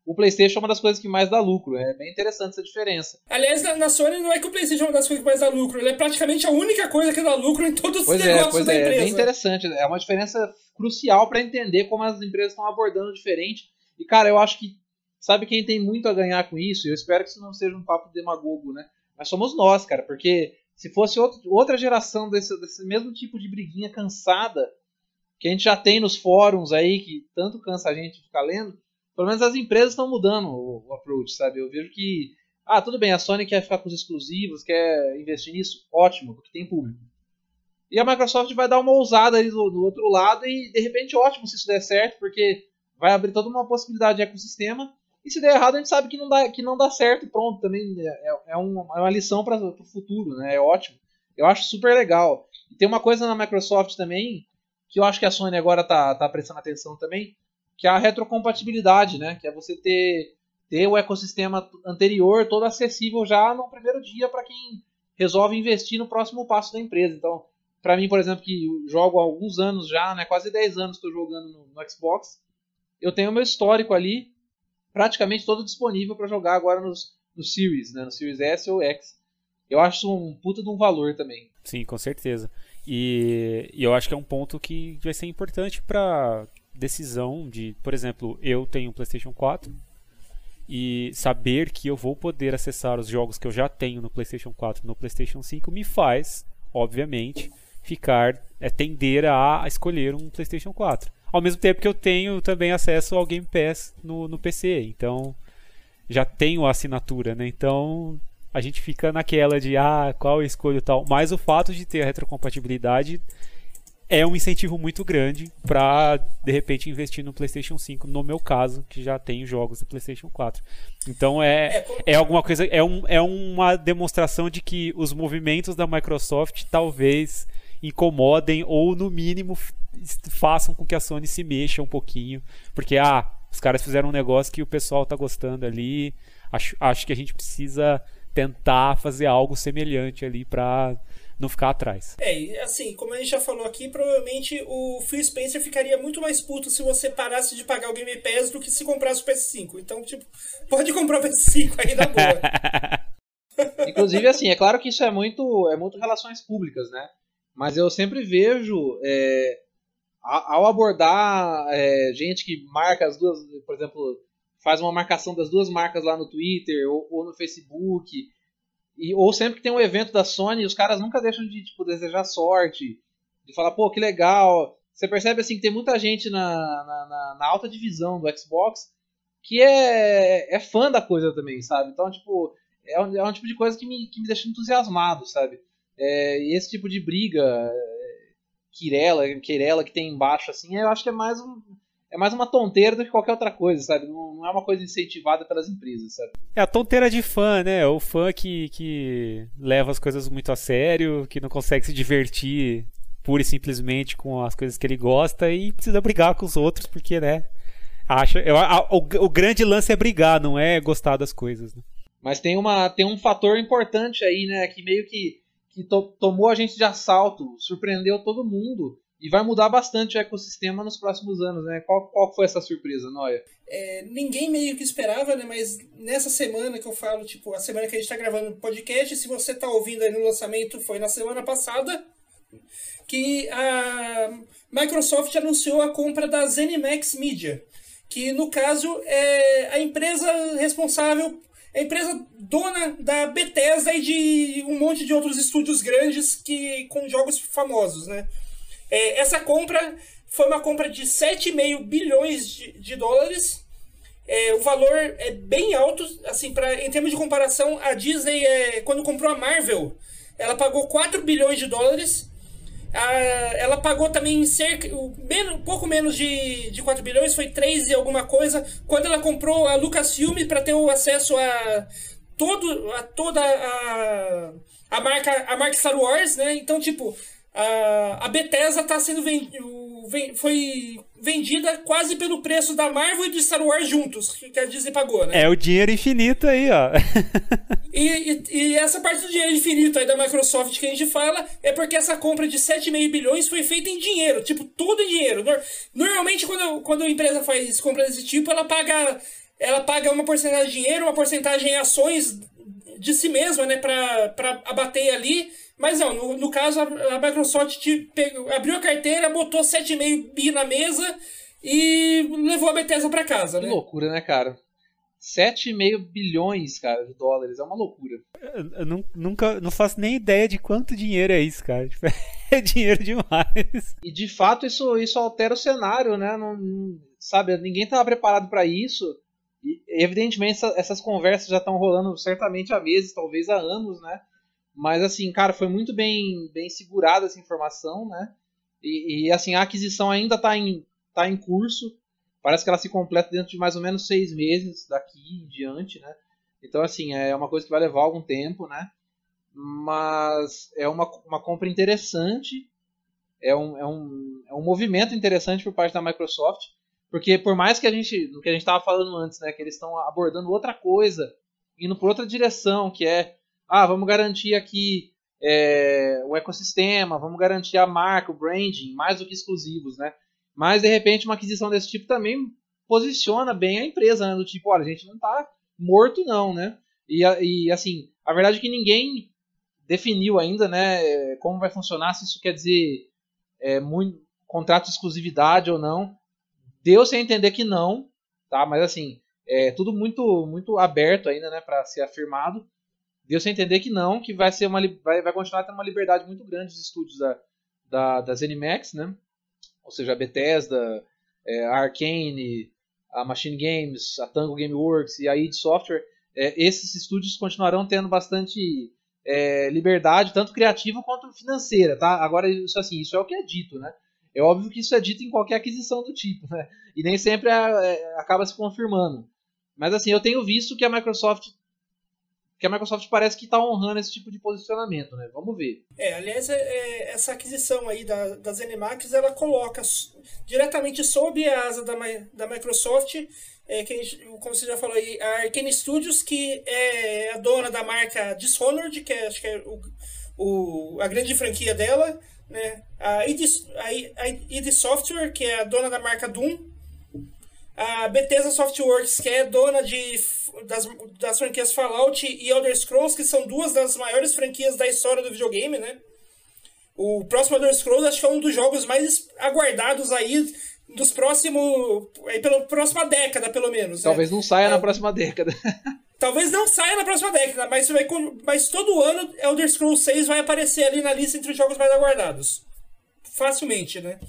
o PlayStation é uma das coisas que mais dá lucro. É bem interessante essa diferença. Aliás, na, Sony não é que o PlayStation é uma das coisas que mais dá lucro, ele é praticamente a única coisa que dá lucro em todos os pois é, negócios é, pois da é, empresa. É bem interessante, é uma diferença crucial para entender como as empresas estão abordando diferente. E cara, eu acho que sabe quem tem muito a ganhar com isso? Eu espero que isso não seja um papo demagogo, né? Mas somos nós, cara, porque se fosse outro, outra geração desse, desse mesmo tipo de briguinha cansada que a gente já tem nos fóruns aí, que tanto cansa a gente ficar lendo, pelo menos as empresas estão mudando o, o, approach, sabe? Eu vejo que, ah, tudo bem, a Sony quer ficar com os exclusivos, quer investir nisso, ótimo, porque tem público. E a Microsoft vai dar uma ousada aí do, do outro lado e, de repente, ótimo se isso der certo, porque vai abrir toda uma possibilidade de ecossistema. E se der errado, a gente sabe que não dá, que não dá certo pronto. Também é, é, é uma, é uma lição para o futuro, né? É ótimo. Eu acho super legal. E tem uma coisa na Microsoft também, que eu acho que a Sony agora tá, tá prestando atenção também, que é a retrocompatibilidade, né? Que é você ter, ter o ecossistema anterior todo acessível já no primeiro dia para quem resolve investir no próximo passo da empresa. Então, para mim, por exemplo, que jogo há alguns anos já, né, quase 10 anos estou jogando no, no, Xbox, eu tenho meu histórico ali praticamente todo disponível para jogar agora nos, nos Series, né, no Series S ou X. Eu acho um puta de um valor também. Sim, com certeza. E, e eu acho que é um ponto que vai ser importante para decisão de, por exemplo, eu tenho um PlayStation 4 e saber que eu vou poder acessar os jogos que eu já tenho no PlayStation 4 no PlayStation 5 me faz, obviamente, ficar é tender a escolher um PlayStation 4. Ao mesmo tempo que eu tenho também acesso ao Game Pass no, no PC, então já tenho a assinatura, né? Então a gente fica naquela de ah, qual eu escolho tal. Mas o fato de ter a retrocompatibilidade é um incentivo muito grande para de repente investir no PlayStation 5, no meu caso, que já tenho jogos do PlayStation 4. Então é, é, é alguma coisa, é, um, é uma demonstração de que os movimentos da Microsoft talvez incomodem ou no mínimo façam com que a Sony se mexa um pouquinho, porque ah, os caras fizeram um negócio que o pessoal tá gostando ali, acho, acho que a gente precisa tentar fazer algo semelhante ali para não ficar atrás. É, assim, como a gente já falou aqui, provavelmente o Phil Spencer ficaria muito mais puto se você parasse de pagar o Game Pass do que se comprasse o PS5. Então, tipo, pode comprar o PS5 aí na boa. Inclusive, assim, é claro que isso é muito, é muito relações públicas, né? Mas eu sempre vejo, é, ao abordar é, gente que marca as duas, por exemplo, faz uma marcação das duas marcas lá no Twitter ou, ou no Facebook, e, ou sempre que tem um evento da Sony, os caras nunca deixam de tipo, desejar sorte, de falar, pô, que legal. Você percebe assim que tem muita gente na, na, na alta divisão do Xbox que é, é fã da coisa também, sabe? Então, tipo, é um, é um tipo de coisa que me, que me deixa entusiasmado, sabe? É, esse tipo de briga, Quirela, Quirela que tem embaixo, assim, eu acho que é mais um, é mais uma tonteira do que qualquer outra coisa, sabe? Não, não, é uma coisa incentivada pelas empresas, sabe? É a tonteira de fã, né? O fã que, que leva as coisas muito a sério, que não consegue se divertir pura e simplesmente com as coisas que ele gosta e precisa brigar com os outros, porque, né? Acha, eu, a, o, o, grande lance é brigar, não é gostar das coisas. Né? Mas tem, uma, tem um fator importante aí, né? Que meio que, que to, tomou a gente de assalto, surpreendeu todo mundo e vai mudar bastante o ecossistema nos próximos anos, né? Qual, qual foi essa surpresa, Noia? É, ninguém meio que esperava, né? Mas nessa semana que eu falo, tipo, a semana que a gente tá gravando o podcast, se você tá ouvindo aí no lançamento, foi na semana passada, que a Microsoft anunciou a compra da ZeniMax Media, que no caso é a empresa responsável a empresa dona da Bethesda e de um monte de outros estúdios grandes que com jogos famosos, né? É, essa compra foi uma compra de 7,5 bilhões de, de dólares. É, o valor é bem alto, assim, pra, em termos de comparação, a Disney, é, quando comprou a Marvel, ela pagou 4 bilhões de dólares. A, ela pagou também cerca, menos, pouco menos de, de 4 bilhões, foi 3 e alguma coisa, quando ela comprou a Lucasfilm para ter o acesso a, todo, a toda a, a, marca, a marca Star Wars, né? Então, tipo, a, a Bethesda tá sendo foi vendida quase pelo preço da Marvel e do Star Wars juntos, que a Disney pagou, né? É o dinheiro infinito aí, ó. e, e, e, essa parte do dinheiro infinito aí da Microsoft que a gente fala é porque essa compra de 7,5 bilhões foi feita em dinheiro, tipo, tudo em dinheiro. Normalmente, quando, quando a empresa faz compra desse tipo, ela paga ela paga uma porcentagem de dinheiro, uma porcentagem em ações de si mesma, né, para abater ali. Mas não, no, no caso, a, a Microsoft te pegou, abriu a carteira, botou 7,5 bi na mesa e levou a Bethesda para casa, que né? loucura, né, cara? 7,5 bilhões, cara, de dólares. É uma loucura. Eu, eu nunca, não faço nem ideia de quanto dinheiro é isso, cara. É dinheiro demais. E de fato isso, isso altera o cenário, né? Não, sabe, ninguém estava preparado para isso. E, evidentemente essa, essas conversas já estão rolando certamente há meses, talvez há anos, né? Mas assim, cara, foi muito bem, bem segurada essa informação, né? E, e assim, a aquisição ainda está em, tá em curso. Parece que ela se completa dentro de mais ou menos seis meses daqui em diante, né? Então, assim, é uma coisa que vai levar algum tempo, né? Mas é uma, uma compra interessante, é um, é, um, é um movimento interessante por parte da Microsoft, porque por mais que a gente, no que a gente estava falando antes, né, que eles estão abordando outra coisa, indo por outra direção, que é, ah, vamos garantir aqui é, o ecossistema, vamos garantir a marca, o branding, mais do que exclusivos, né? Mas de repente uma aquisição desse tipo também posiciona bem a empresa, né? Do tipo, olha, a gente não está morto não, né? E, e assim, a verdade é que ninguém definiu ainda, né, como vai funcionar, se isso quer dizer é, muito, contrato de exclusividade ou não. Deu-se a entender que não, tá? Mas assim, é tudo muito muito aberto ainda, né, para ser afirmado. Deu-se a entender que não, que vai ser uma vai, vai continuar tendo uma liberdade muito grande dos estúdios da, da, da ZeniMax, né? ou seja, a Bethesda, é, a Arkane, a Machine Games, a Tango Gameworks e a id Software, é, esses estúdios continuarão tendo bastante é, liberdade, tanto criativa quanto financeira, tá? Agora, isso assim, isso é o que é dito, né? É óbvio que isso é dito em qualquer aquisição do tipo, né? E nem sempre é, é acaba se confirmando. Mas assim, eu tenho visto que a Microsoft que a Microsoft parece que está honrando esse tipo de posicionamento, né? Vamos ver. É, aliás, é, é, essa aquisição aí da, da ZeniMax, ela coloca diretamente sob a asa da, da Microsoft, é, que como você já falou aí, a Arkane Studios, que é a dona da marca Dishonored, que é, acho que é o, o, a grande franquia dela, né? A id, a, a id Software, que é a dona da marca Doom, a Bethesda Softworks, que é dona de, das, das franquias Fallout e Elder Scrolls, que são duas das maiores franquias da história do videogame, né? O próximo Elder Scrolls acho que é um dos jogos mais aguardados aí dos próximos. aí pela próxima década, pelo menos. Né? Talvez né? não saia é, na próxima década. Talvez não saia na próxima década, mas, vai, mas todo ano Elder Scrolls 6 vai aparecer ali na lista entre os jogos mais aguardados. Facilmente, né?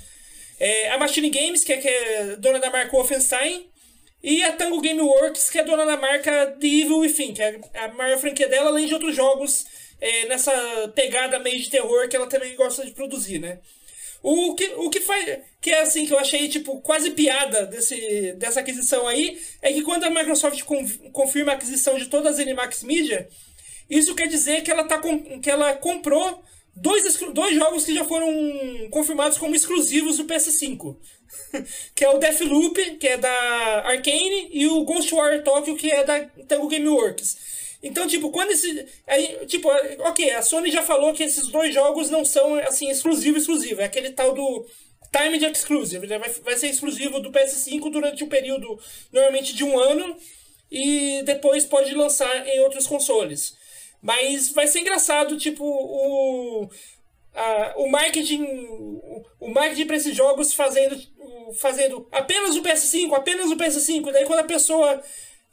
É, a Machine Games, que é, que é dona da marca Wolfenstein, e a Tango Gameworks, que é dona da marca The Evil Within, que é a maior franquia dela, além de outros jogos é, nessa pegada meio de terror que ela também gosta de produzir, né? O que, o que faz. Que é assim, que eu achei, tipo, quase piada desse, dessa aquisição aí, é que quando a Microsoft confirma a aquisição de todas as Animax Media, isso quer dizer que ela, tá que ela comprou dois, dois jogos que já foram confirmados como exclusivos do PS5. que é o Deathloop, que é da Arkane, e o Ghostwire Tokyo, que é da Tango Gameworks. Então, tipo, quando esse. Aí, tipo, ok, a Sony já falou que esses dois jogos não são, assim, exclusivo, exclusivo. É aquele tal do Timed Exclusive. Né? Vai, vai ser exclusivo do PS5 durante um período, normalmente, de um ano. E depois pode lançar em outros consoles. Mas vai ser engraçado, tipo, o, o marketing o, marketing para esses jogos fazendo, fazendo apenas o PS5, apenas o PS5. Daí quando a pessoa.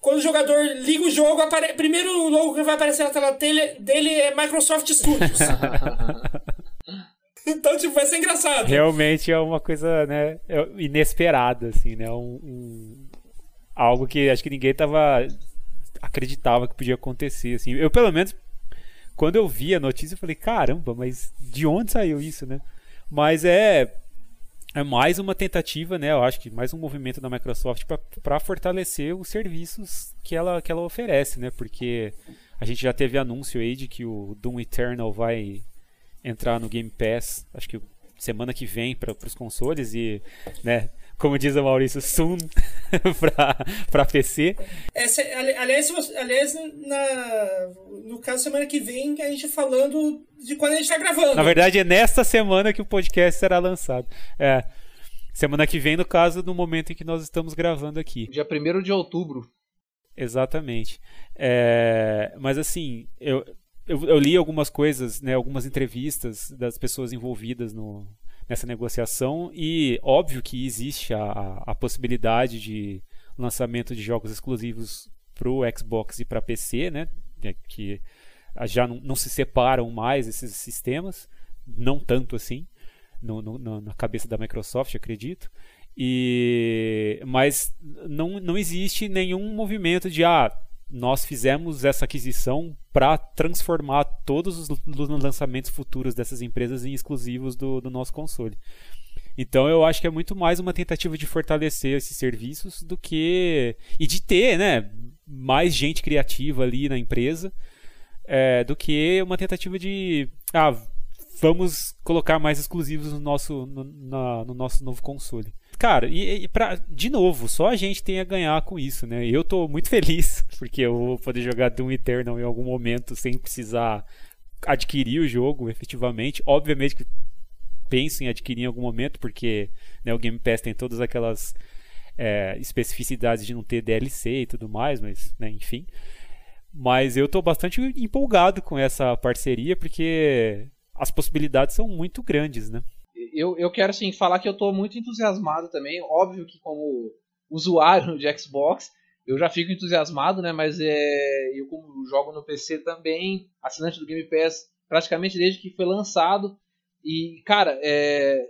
Quando o jogador liga o jogo, apare, primeiro logo que vai aparecer na tela dele, dele é Microsoft Studios. então, tipo, vai ser engraçado. Realmente é uma coisa, né, é inesperada, assim, né? Um, um, algo que acho que ninguém tava acreditava que podia acontecer, assim. Eu, pelo menos, quando eu vi a notícia, eu falei, caramba, mas de onde saiu isso, né? Mas é é mais uma tentativa, né? Eu acho que mais um movimento da Microsoft para fortalecer os serviços que ela, que ela oferece, né? Porque a gente já teve anúncio aí de que o Doom Eternal vai entrar no Game Pass, acho que semana que vem para os consoles e, né? Como diz o Maurício, soon para PC. Essa, aliás, aliás na, no caso, semana que vem, a gente falando de quando a gente está gravando. Na verdade, é nesta semana que o podcast será lançado. É. Semana que vem, no caso, no momento em que nós estamos gravando aqui. Dia 1 de outubro. Exatamente. É, mas assim, eu, eu, eu, li algumas coisas, né, algumas entrevistas das pessoas envolvidas no, nessa negociação e óbvio que existe a, a, possibilidade de lançamento de jogos exclusivos para o Xbox e para PC, né, é que já não, não, se separam mais esses sistemas, não tanto assim, no, no, na cabeça da Microsoft, acredito. E, mas não, não existe nenhum movimento de ah, nós fizemos essa aquisição para transformar todos os lançamentos futuros dessas empresas em exclusivos do, do nosso console. Então eu acho que é muito mais uma tentativa de fortalecer esses serviços do que. e de ter, né? Mais gente criativa ali na empresa é, do que uma tentativa de. Ah, vamos colocar mais exclusivos no nosso, no, na, no nosso novo console. Cara, e, e pra, de novo, só a gente tem a ganhar com isso, né? Eu tô muito feliz, porque eu vou poder jogar Doom Eternal em algum momento sem precisar adquirir o jogo efetivamente. Obviamente que penso em adquirir em algum momento, porque né, o Game Pass tem todas aquelas é, especificidades de não ter DLC e tudo mais, mas, né, enfim. Mas eu tô bastante empolgado com essa parceria, porque as possibilidades são muito grandes, né? Eu, eu quero assim, falar que eu estou muito entusiasmado também. Óbvio que como usuário de Xbox, eu já fico entusiasmado, né? Mas é, eu como jogo no PC também, assinante do Game Pass praticamente desde que foi lançado. E, cara, é,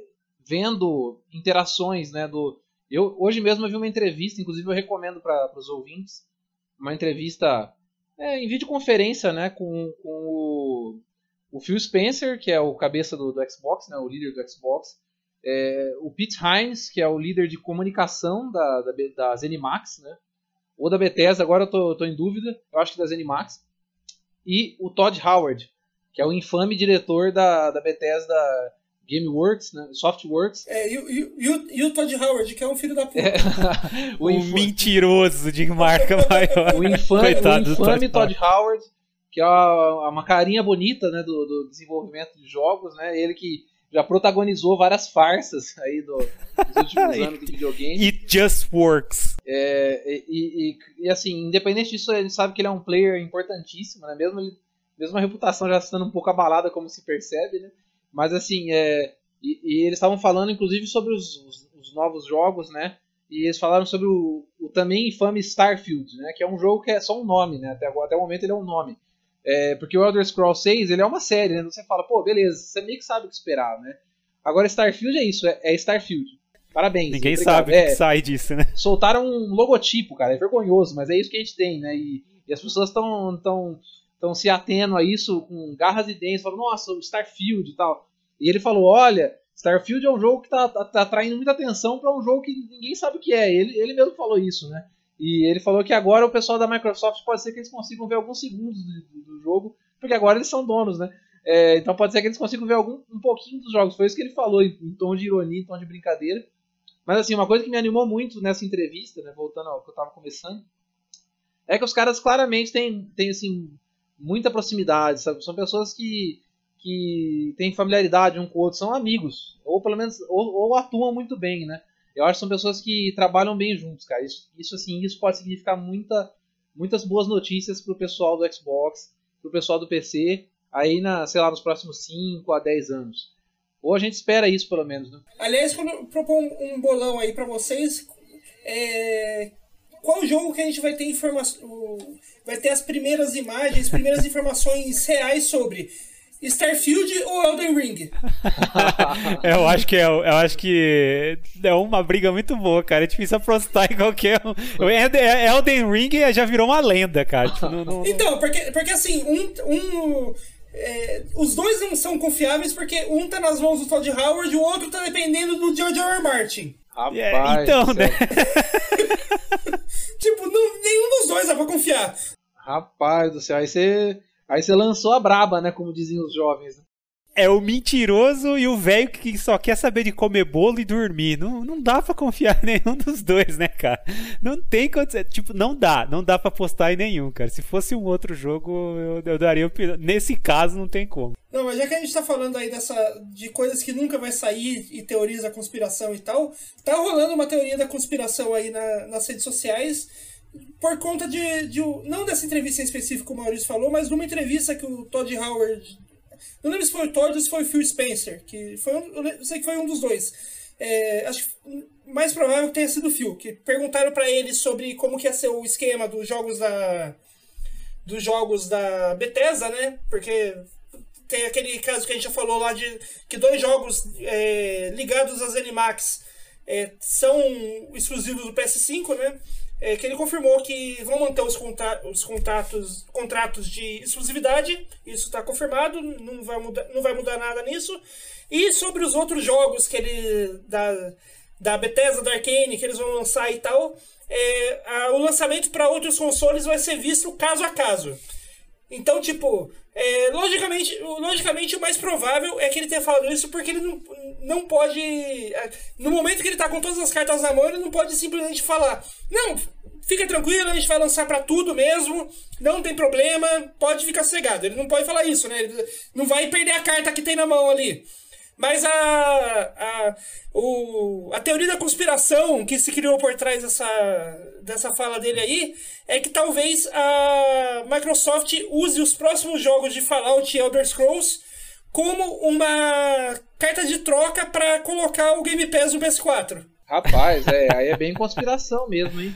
vendo interações, né? Do, eu, hoje mesmo eu vi uma entrevista, inclusive eu recomendo para os ouvintes, uma entrevista é, em videoconferência, né? Com, com o o Phil Spencer, que é o cabeça do, do Xbox, né, o líder do Xbox, é, o Pete Hines, que é o líder de comunicação da, da, da ZeniMax, né, ou da Bethesda, agora eu tô, tô em dúvida, eu acho que da ZeniMax, e o Todd Howard, que é o infame diretor da, da Bethesda Gameworks, né? Softworks. É, e, e, e, o, e o Todd Howard, que é um filho da puta. É, o inf... mentiroso de marca maior. O infame, o infame Todd Howard, que é uma, carinha bonita né, do, do, desenvolvimento de jogos, né? Ele que já protagonizou várias farsas aí do, dos últimos anos de videogame. It just works. É, e, e, e, assim, independente disso, ele sabe que ele é um player importantíssimo, né? Mesmo, ele, mesmo a reputação já estando um pouco abalada, como se percebe, né? Mas assim, é, e, e eles estavam falando inclusive sobre os, os, os, novos jogos, né? E eles falaram sobre o, o também infame Starfield, né? Que é um jogo que é só um nome, né? Até, até o momento ele é um nome. É, porque o Elder Scrolls 6 ele é uma série, né? Você fala, pô, beleza, você meio que sabe o que esperar, né? Agora Starfield é isso, é, é Starfield. Parabéns. Ninguém obrigado. sabe o é, que sai disso, né? Soltaram um logotipo, cara, é vergonhoso, mas é isso que a gente tem, né? E, e as pessoas estão tão, tão se atendo a isso com garras e dentes, falando, nossa, o Starfield e tal. E ele falou, olha, Starfield é um jogo que tá, tá, tá atraindo muita atenção para um jogo que ninguém sabe o que é. Ele, ele mesmo falou isso, né? E ele falou que agora o pessoal da Microsoft pode ser que eles consigam ver alguns segundos do, do jogo, porque agora eles são donos, né? É, então pode ser que eles consigam ver algum, um pouquinho dos jogos. Foi isso que ele falou, em, em, tom de ironia, em tom de brincadeira. Mas assim, uma coisa que me animou muito nessa entrevista, né, voltando ao que eu estava começando, é que os caras claramente têm, têm assim, muita proximidade, sabe? São pessoas que, que têm familiaridade um com o outro, são amigos, ou pelo menos ou, ou atuam muito bem, né? Eu acho que são pessoas que trabalham bem juntos, cara. Isso, isso assim, isso pode significar muita, muitas boas notícias pro pessoal do Xbox, pro pessoal do PC, aí na, sei lá, nos próximos 5 a 10 anos. Ou a gente espera isso, pelo menos, né? Aliás, propor um bolão aí para vocês. É... Qual jogo que a gente vai ter informação. Vai ter as primeiras imagens, as primeiras informações reais sobre? Starfield ou Elden Ring? eu acho que é, eu acho que é uma briga muito boa, cara. É difícil apostar em qualquer um. Elden Ring já virou uma lenda, cara. Tipo, não, não... Então, porque, porque assim, um, um é, os dois não são confiáveis porque um tá nas mãos do Todd Howard e o outro tá dependendo do George R. R. Martin. Rapaz, yeah, então, né? tipo, não, nenhum dos dois dá pra confiar. Rapaz do céu, aí você Aí você lançou a braba, né? Como diziam os jovens. Né? É o mentiroso e o velho que só quer saber de comer bolo e dormir. Não, não dá para confiar em nenhum dos dois, né, cara? Não tem condição. Tipo, não dá. Não dá para apostar em nenhum, cara. Se fosse um outro jogo, eu, eu daria o Nesse caso, não tem como. Não, mas já que a gente tá falando aí dessa de coisas que nunca vai sair e teorias da conspiração e tal, tá rolando uma teoria da conspiração aí na, nas redes sociais por conta de, de, Não dessa entrevista em específico que o Maurício falou, mas de uma entrevista que o Todd Howard. Não lembro se foi o Todd ou se foi o Phil Spencer, que foi um, eu sei que foi um dos dois. É, acho que mais provável que tenha sido o Phil, que perguntaram para ele sobre como que ia ser o esquema dos jogos da. dos jogos da Bethesda, né? Porque tem aquele caso que a gente já falou lá de que dois jogos é, ligados às Animax é, são exclusivos do PS5, né? É, que ele confirmou que vão manter os, os contratos, contratos de exclusividade, isso está confirmado, não vai, mudar, não vai mudar nada nisso. E sobre os outros jogos que ele da, da Bethesda, da Arcane, que eles vão lançar e tal, é, a, o lançamento para outros consoles vai ser visto caso a caso. Então, tipo, é, logicamente, logicamente o mais provável é que ele tenha falado isso porque ele não, não pode. É, no momento que ele tá com todas as cartas na mão, ele não pode simplesmente falar: Não, fica tranquilo, a gente vai lançar para tudo mesmo, não tem problema, pode ficar cegado. Ele não pode falar isso, né? Ele não vai perder a carta que tem na mão ali. Mas a, a, o, a teoria da conspiração que se criou por trás dessa, dessa fala dele aí é que talvez a Microsoft use os próximos jogos de Fallout e Elder Scrolls como uma carta de troca para colocar o Game Pass no PS4. Rapaz, é, aí é bem conspiração mesmo, hein?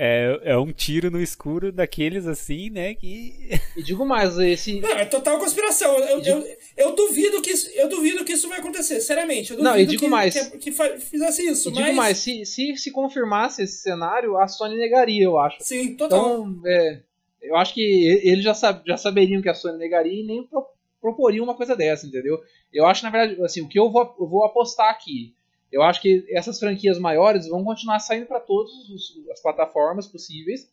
É, é um tiro no escuro daqueles assim, né? Que. E digo mais, esse. Não, é total conspiração. Eu, digo... eu, eu, duvido que isso, eu duvido que isso vai acontecer, seriamente. não, e digo que, mais. Que, que fizesse isso. E mas... digo mais, se, se se confirmasse esse cenário, a Sony negaria, eu acho. Sim, total. Então, é, eu acho que eles já, sab, já saberiam que a Sony negaria e nem pro, proporiam uma coisa dessa, entendeu? Eu acho, na verdade, assim, o que eu vou, eu vou apostar aqui eu acho que essas franquias maiores vão continuar saindo para todas as plataformas possíveis.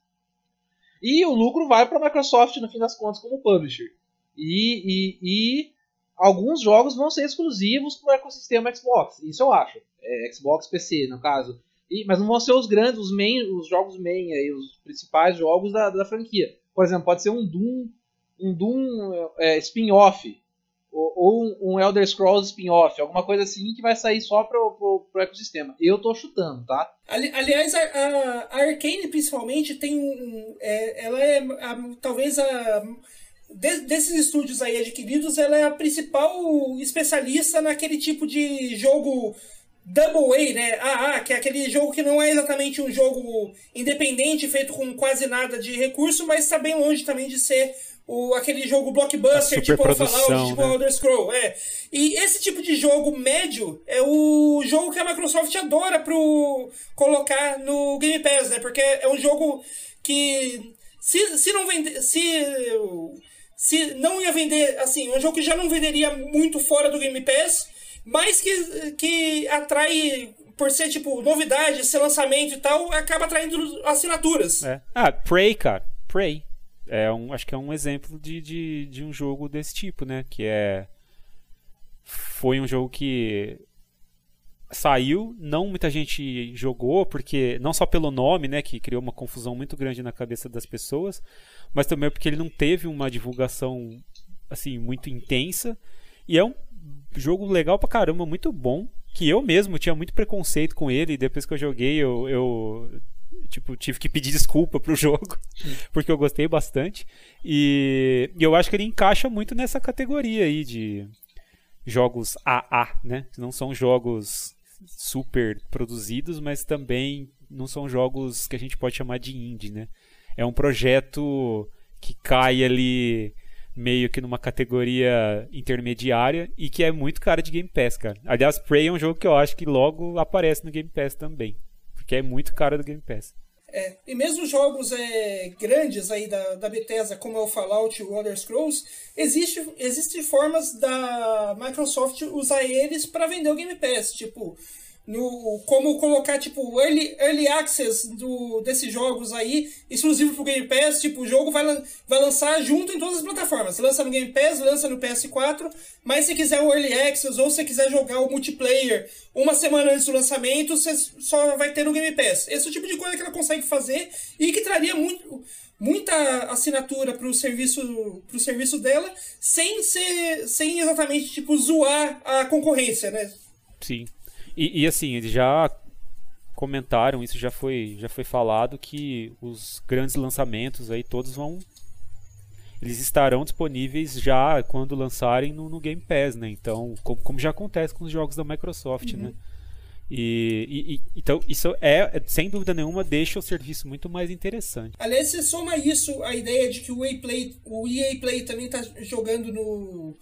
E o lucro vai para a Microsoft, no fim das contas, como publisher. E, e, e alguns jogos vão ser exclusivos para o ecossistema Xbox. Isso eu acho. É, Xbox PC, no caso. E, mas não vão ser os grandes, os, main, os jogos main, aí, os principais jogos da, da franquia. Por exemplo, pode ser um Doom, um Doom é, spin-off ou um Elder Scrolls spin-off, alguma coisa assim que vai sair só pro, pro, pro ecossistema. Eu tô chutando, tá? Ali, aliás, a, a, Arcane principalmente tem um. É, ela é a, talvez a. De, desses estúdios aí adquiridos, ela é a principal especialista naquele tipo de jogo Double A, né? AA, que é aquele jogo que não é exatamente um jogo independente, feito com quase nada de recurso, mas está bem longe também de ser o, aquele jogo blockbuster, tipo o Fallout, tipo né? Elder Scroll, é. E esse tipo de jogo médio é o jogo que a Microsoft adora pro colocar no Game Pass, né? Porque é um jogo que se, se não vender, se se não ia vender, assim, um jogo que já não venderia muito fora do Game Pass, mas que, que atrai por ser, tipo, novidade, ser lançamento e tal, acaba atraindo assinaturas. É. Ah, Prey, cara. Prey é um, acho que é um exemplo de, de, de um jogo desse tipo, né? Que é. Foi um jogo que saiu, não muita gente jogou, porque não só pelo nome, né, que criou uma confusão muito grande na cabeça das pessoas, mas também porque ele não teve uma divulgação assim muito intensa. E é um jogo legal pra caramba, muito bom, que eu mesmo tinha muito preconceito com ele, e depois que eu joguei, eu, eu tipo, tive que pedir desculpa pro jogo, porque eu gostei bastante. E, e, eu acho que ele encaixa muito nessa categoria aí de jogos AA, né? Não são jogos super produzidos, mas também não são jogos que a gente pode chamar de indie, né? É um projeto que cai ali meio que numa categoria intermediária e que é muito cara de Game Pass, cara. Aliás, Prey é um jogo que eu acho que logo aparece no Game Pass também porque é muito caro do Game Pass. É, e mesmo jogos é, grandes aí da, da Bethesda, como é o Fallout e o Elder Scrolls, existe, existem formas da Microsoft usar eles para vender o Game Pass. Tipo, no como colocar tipo early, early access do, desses jogos aí exclusivo pro Game Pass tipo o jogo vai, vai lançar junto em todas as plataformas. Lança no Game Pass lança no PS4 mas se quiser o early access ou se quiser jogar o multiplayer uma semana antes do lançamento você só vai ter no Game Pass. Esse é o tipo de coisa que ela consegue fazer e que traria muito muita assinatura para o serviço pro serviço dela sem ser sem exatamente tipo zoar a concorrência né? Sim e, e assim, ele já comentaram, isso já foi, já foi falado, que os grandes lançamentos aí todos vão. Eles estarão disponíveis já quando lançarem no, no Game Pass, né? Então, como, como, já acontece com os jogos da Microsoft, uhum. né? E, e, e, então, isso é, sem dúvida nenhuma, deixa o serviço muito mais interessante. Aliás, você soma isso a ideia de que o EA Play, o EA Play também está jogando no.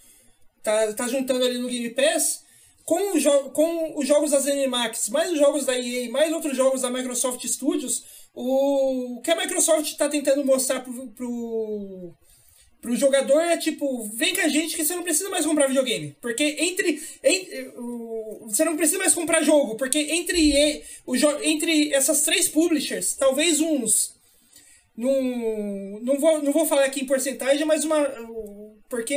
Tá, tá juntando ali no Game Pass com, jo com os jogos da ZeniMax, mais os jogos da EA, mais outros jogos da Microsoft Studios, o, o que a Microsoft está tentando mostrar pro, pro, pro jogador é tipo, vem com a gente que você não precisa mais comprar videogame. Porque entre. entre você não precisa mais comprar jogo, porque entre, o, entre essas três publishers, talvez uns. Não, não, vou, não vou falar aqui em porcentagem, mas uma porque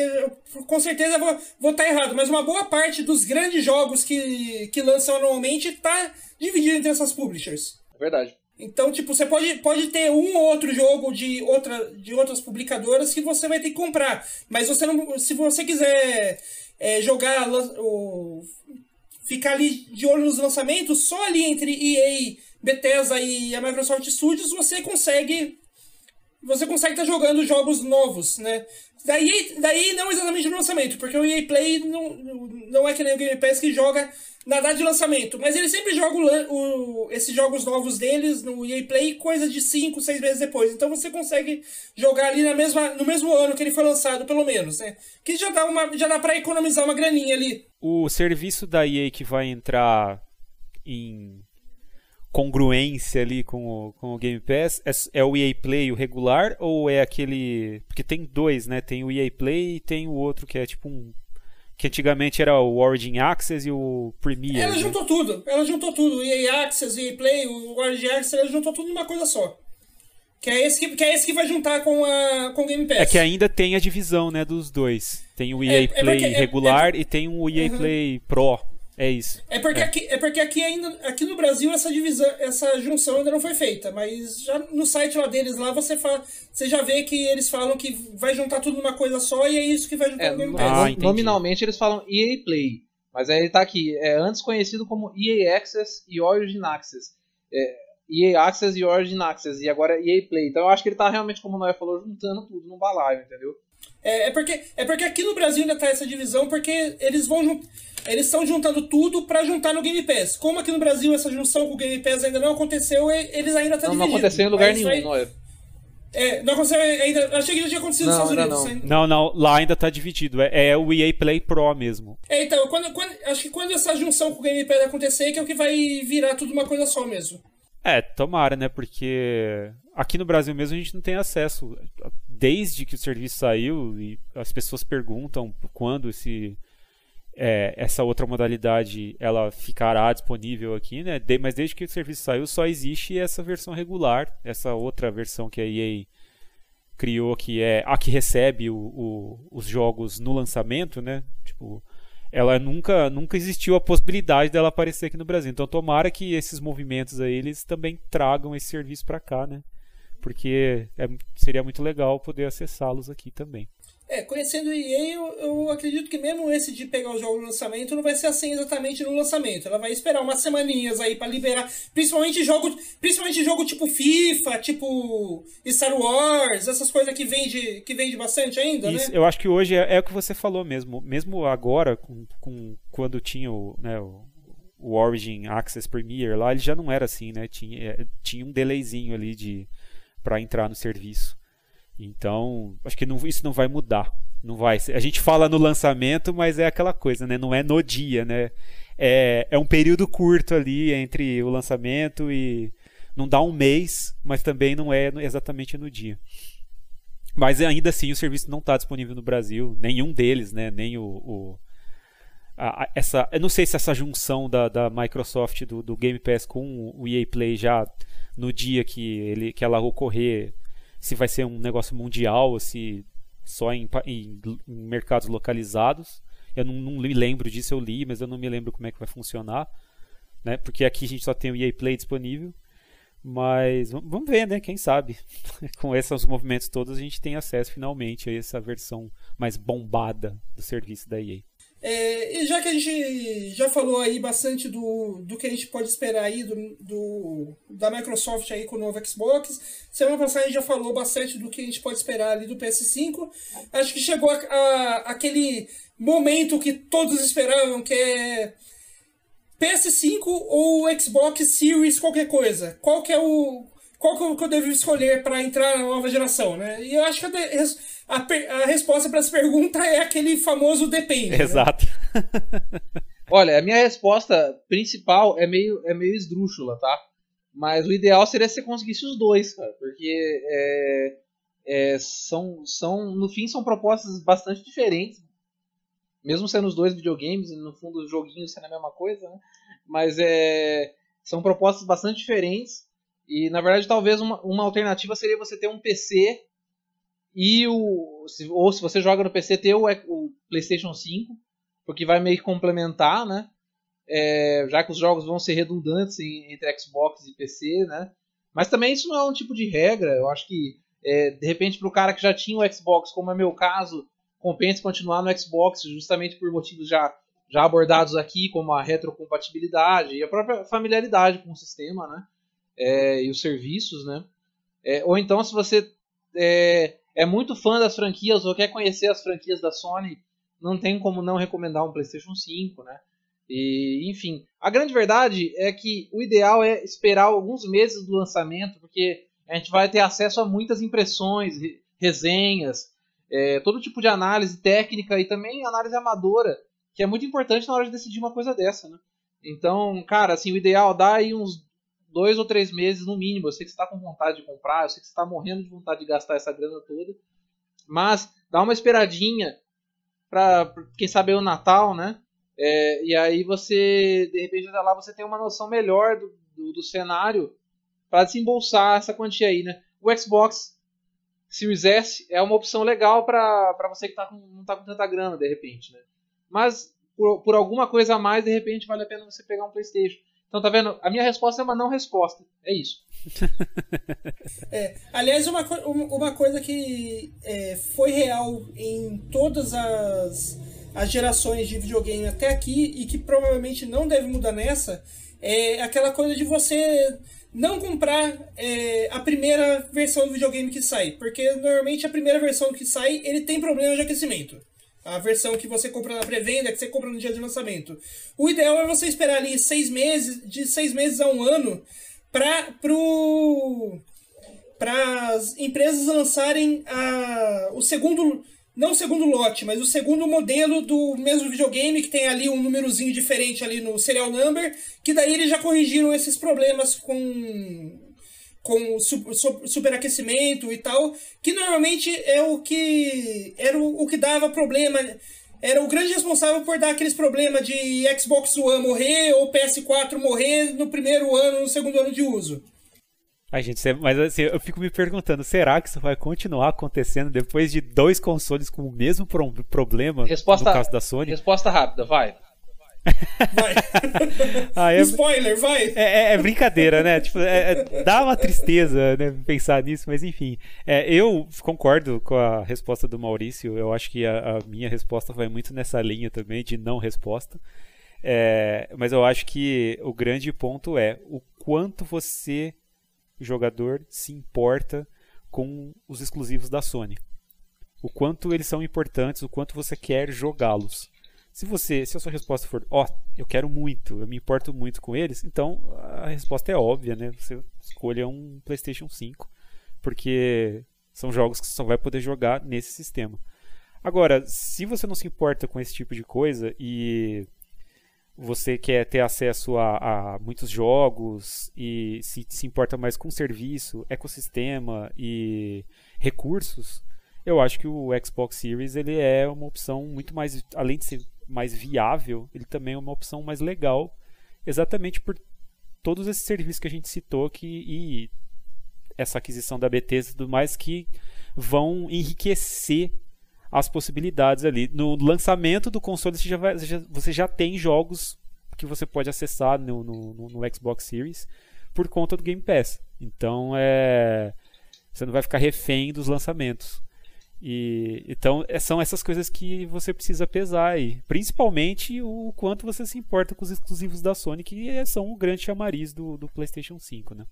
com certeza vou, vou estar tá errado, mas uma boa parte dos grandes jogos que, que lançam anualmente está dividido entre essas publishers. É verdade. Então, tipo, você pode, pode ter um ou outro jogo de, outra, de outras publicadoras que você vai ter que comprar. Mas você não, se você quiser é, jogar ou ficar ali de olho nos lançamentos, só ali entre EA, Bethesda e a Microsoft Studios você consegue você consegue estar tá jogando jogos novos, né? Daí, daí não exatamente no lançamento, porque o EA Play não, não é que nem o Game Pass que joga na data de lançamento, mas ele sempre joga o, o, esses jogos novos deles no EA Play coisa de 5, 6 meses depois. Então você consegue jogar ali na mesma, no mesmo ano que ele foi lançado, pelo menos, né? Que já dá, uma, já dá pra economizar uma graninha ali. O serviço da EA que vai entrar em congruência ali com o, com o Game Pass? É, é, o EA Play o regular ou é aquele. Porque tem dois, né? Tem o EA Play e tem o outro que é tipo um. Que antigamente era o Origin Access e o Premier. Ela né? juntou tudo. Ela juntou tudo. O EA Access, o EA Play, o Origin Access, ela juntou tudo numa coisa só. Que é esse que, que, é esse que vai juntar com, a, com o Game Pass. É que ainda tem a divisão, né, dos dois. Tem o EA é, Play é porque, é- regular é, e tem o EA uhum. Play Pro. É isso. É porque, é. Aqui, é porque aqui ainda, aqui no Brasil essa divisão, essa junção ainda não foi feita, mas já no site lá deles lá você fala, você já vê que eles falam que vai juntar tudo numa coisa só e é isso que vai juntar é, no Pass. Ah, nominalmente eles falam EA Play, mas aí tá aqui, é antes conhecido como EA Access e Origin Access. É, EA Access e Origin Access e agora EA Play. Então eu acho que ele tá realmente, como o Noé falou, juntando tudo num balaio, entendeu? É, é, porque, é porque aqui no Brasil ainda tá essa divisão, porque eles vão eles estão juntando tudo para juntar no Game Pass. Como aqui no Brasil essa junção com o Game Pass ainda não aconteceu, eles ainda estão tá não, Não aconteceu em lugar nenhum, vai... não é? É, não aconteceu ainda. Achei que já tinha acontecido não, nos Estados Unidos. Não. não, não, lá ainda tá dividido. É, é, o EA Play Pro mesmo. É, então, quando, quando, acho que quando essa junção com o Game Pass acontecer, que é o que vai virar tudo uma coisa só mesmo. É, tomara, né? Porque aqui no Brasil mesmo a gente não tem acesso. Desde que o serviço saiu, e as pessoas perguntam quando esse é, essa outra modalidade ela ficará disponível aqui, né? De, mas desde que o serviço saiu, só existe essa versão regular, essa outra versão que a EA criou, que é a que recebe o, o, os jogos no lançamento, né? Tipo, ela nunca, nunca existiu a possibilidade dela aparecer aqui no Brasil. Então, tomara que esses movimentos aí eles também tragam esse serviço para cá, né? Porque é, seria muito legal poder acessá-los aqui também. É, conhecendo o EA, eu, eu, acredito que mesmo esse de pegar o jogo no lançamento não vai ser assim exatamente no lançamento. Ela vai esperar umas semaninhas aí para liberar, principalmente jogo, principalmente jogo tipo FIFA, tipo Star Wars, essas coisas que vende, que vende bastante ainda, Isso, né? Eu acho que hoje é, é, o que você falou mesmo. Mesmo agora, com, com quando tinha o, né, o, o Origin Access Premier lá, ele já não era assim, né? Tinha, é, tinha um delayzinho ali de para entrar no serviço. Então, acho que não, isso não vai mudar. Não vai. A gente fala no lançamento, mas é aquela coisa, né? Não é no dia, né? É, é um período curto ali entre o lançamento e não dá um mês, mas também não é exatamente no dia. Mas ainda assim o serviço não está disponível no Brasil, nenhum deles, né? Nem o, o a, essa, eu não sei se essa junção da, da Microsoft do, do Game Pass com o EA Play já no dia que ele que ela ocorrer se vai ser um negócio mundial, se só em, em, em mercados localizados. Eu não, não, me lembro disso, eu li, mas eu não me lembro como é que vai funcionar. Né? Porque aqui a gente só tem o EA Play disponível. Mas vamos ver, né? Quem sabe? Com esses movimentos todos, a gente tem acesso finalmente a essa versão mais bombada do serviço da EA. É, e já que a gente já falou aí bastante do, do que a gente pode esperar aí do, do, da Microsoft aí com o novo Xbox, semana passada a gente já falou bastante do que a gente pode esperar ali do PS5. Acho que chegou a, a, aquele momento que todos esperavam, que é PS5 ou Xbox Series qualquer coisa. Qual que é o qual que eu devo escolher para entrar na nova geração, né? E eu acho que a, a, resposta para essa pergunta é aquele famoso depende. Né? Exato. Né? Olha, a minha resposta principal é meio, é meio esdrúxula, tá? Mas o ideal seria se você conseguisse os dois, cara, porque é, é, são, são, no fim, são propostas bastante diferentes, mesmo sendo os dois videogames, no fundo os joguinhos sendo a mesma coisa, né? Mas é, são propostas bastante diferentes e na verdade, talvez uma, uma alternativa seria você ter um PC e o. Se, ou se você joga no PC, ter o, o PlayStation 5, porque vai meio que complementar, né? É, já que os jogos vão ser redundantes em, entre Xbox e PC, né? Mas também isso não é um tipo de regra. Eu acho que, é, de repente, para o cara que já tinha o Xbox, como é meu caso, compensa continuar no Xbox justamente por motivos já, já abordados aqui, como a retrocompatibilidade e a própria familiaridade com o sistema, né? é, e os serviços, né? É, ou então, se você é, é, muito fã das franquias ou quer conhecer as franquias da Sony, não tem como não recomendar um PlayStation 5, né? E, enfim, a grande verdade é que o ideal é esperar alguns meses do lançamento, porque a gente vai ter acesso a muitas impressões, resenhas, é, todo tipo de análise técnica e também análise amadora, que é muito importante na hora de decidir uma coisa dessa, né? Então, cara, assim, o ideal dá aí uns dois ou três meses no mínimo. Eu sei que você está com vontade de comprar, eu sei que você está morrendo de vontade de gastar essa grana toda. Mas dá uma esperadinha para quem sabe o Natal, né? É, e aí você, de repente, até lá você tem uma noção melhor do, do, do cenário para desembolsar essa quantia aí, né? O Xbox Series S é uma opção legal para você que tá com, não está com tanta grana, de repente, né? Mas por, por alguma coisa a mais, de repente, vale a pena você pegar um PlayStation. Então, tá vendo? A minha resposta é uma não resposta. É isso. é, aliás, uma, uma coisa que é, foi real em todas as, as gerações de videogame até aqui e que provavelmente não deve mudar nessa é aquela coisa de você não comprar é, a primeira versão do videogame que sai. Porque normalmente a primeira versão que sai ele tem problema de aquecimento a versão que você compra na pré-venda, que você compra no dia de lançamento. O ideal é você esperar ali seis meses, de seis meses a um ano, para para as empresas lançarem a, o segundo, não o segundo lote, mas o segundo modelo do mesmo videogame, que tem ali um númerozinho diferente ali no serial number, que daí eles já corrigiram esses problemas com com superaquecimento e tal, que normalmente é o que era o, o que dava problema era o grande responsável por dar aqueles problemas de Xbox One morrer ou PS4 morrer no primeiro ano, no segundo ano de uso. A gente, mas assim, eu fico me perguntando, será que isso vai continuar acontecendo depois de dois consoles com o mesmo problema resposta, no caso da Sony? Resposta rápida, vai. Vai. Ah, é, Spoiler, vai. É, é, é brincadeira, né? Tipo, é, é, dá uma tristeza né, pensar nisso, mas enfim. É, eu concordo com a resposta do Maurício. Eu acho que a, a minha resposta vai muito nessa linha também de não resposta. mas eu acho que o grande ponto é o quanto você, jogador, se importa com os exclusivos da Sony. O quanto eles são importantes, o quanto você quer jogá-los. Se você, se a sua resposta for, ó, oh, eu quero muito, eu me importo muito com eles, então a resposta é óbvia, né? Você escolha um PlayStation 5, porque são jogos que você só vai poder jogar nesse sistema. Agora, se você não se importa com esse tipo de coisa e você quer ter acesso a, a muitos jogos e se, se importa mais com serviço, ecossistema e recursos, eu acho que o Xbox Series ele é uma opção muito mais, além de ser mais viável, ele também é uma opção mais legal, exatamente por todos esses serviços que a gente citou que, e essa aquisição da Bethesda e tudo mais que vão enriquecer as possibilidades ali. No lançamento do console você já, vai, você já, tem jogos que você pode acessar no, no, no, Xbox Series por conta do Game Pass. Então é, você não vai ficar refém dos lançamentos. E, então, é, são essas coisas que você precisa pesar aí. Principalmente o quanto você se importa com os exclusivos da Sony, que é, são o grande chamariz do, do PlayStation 5, né?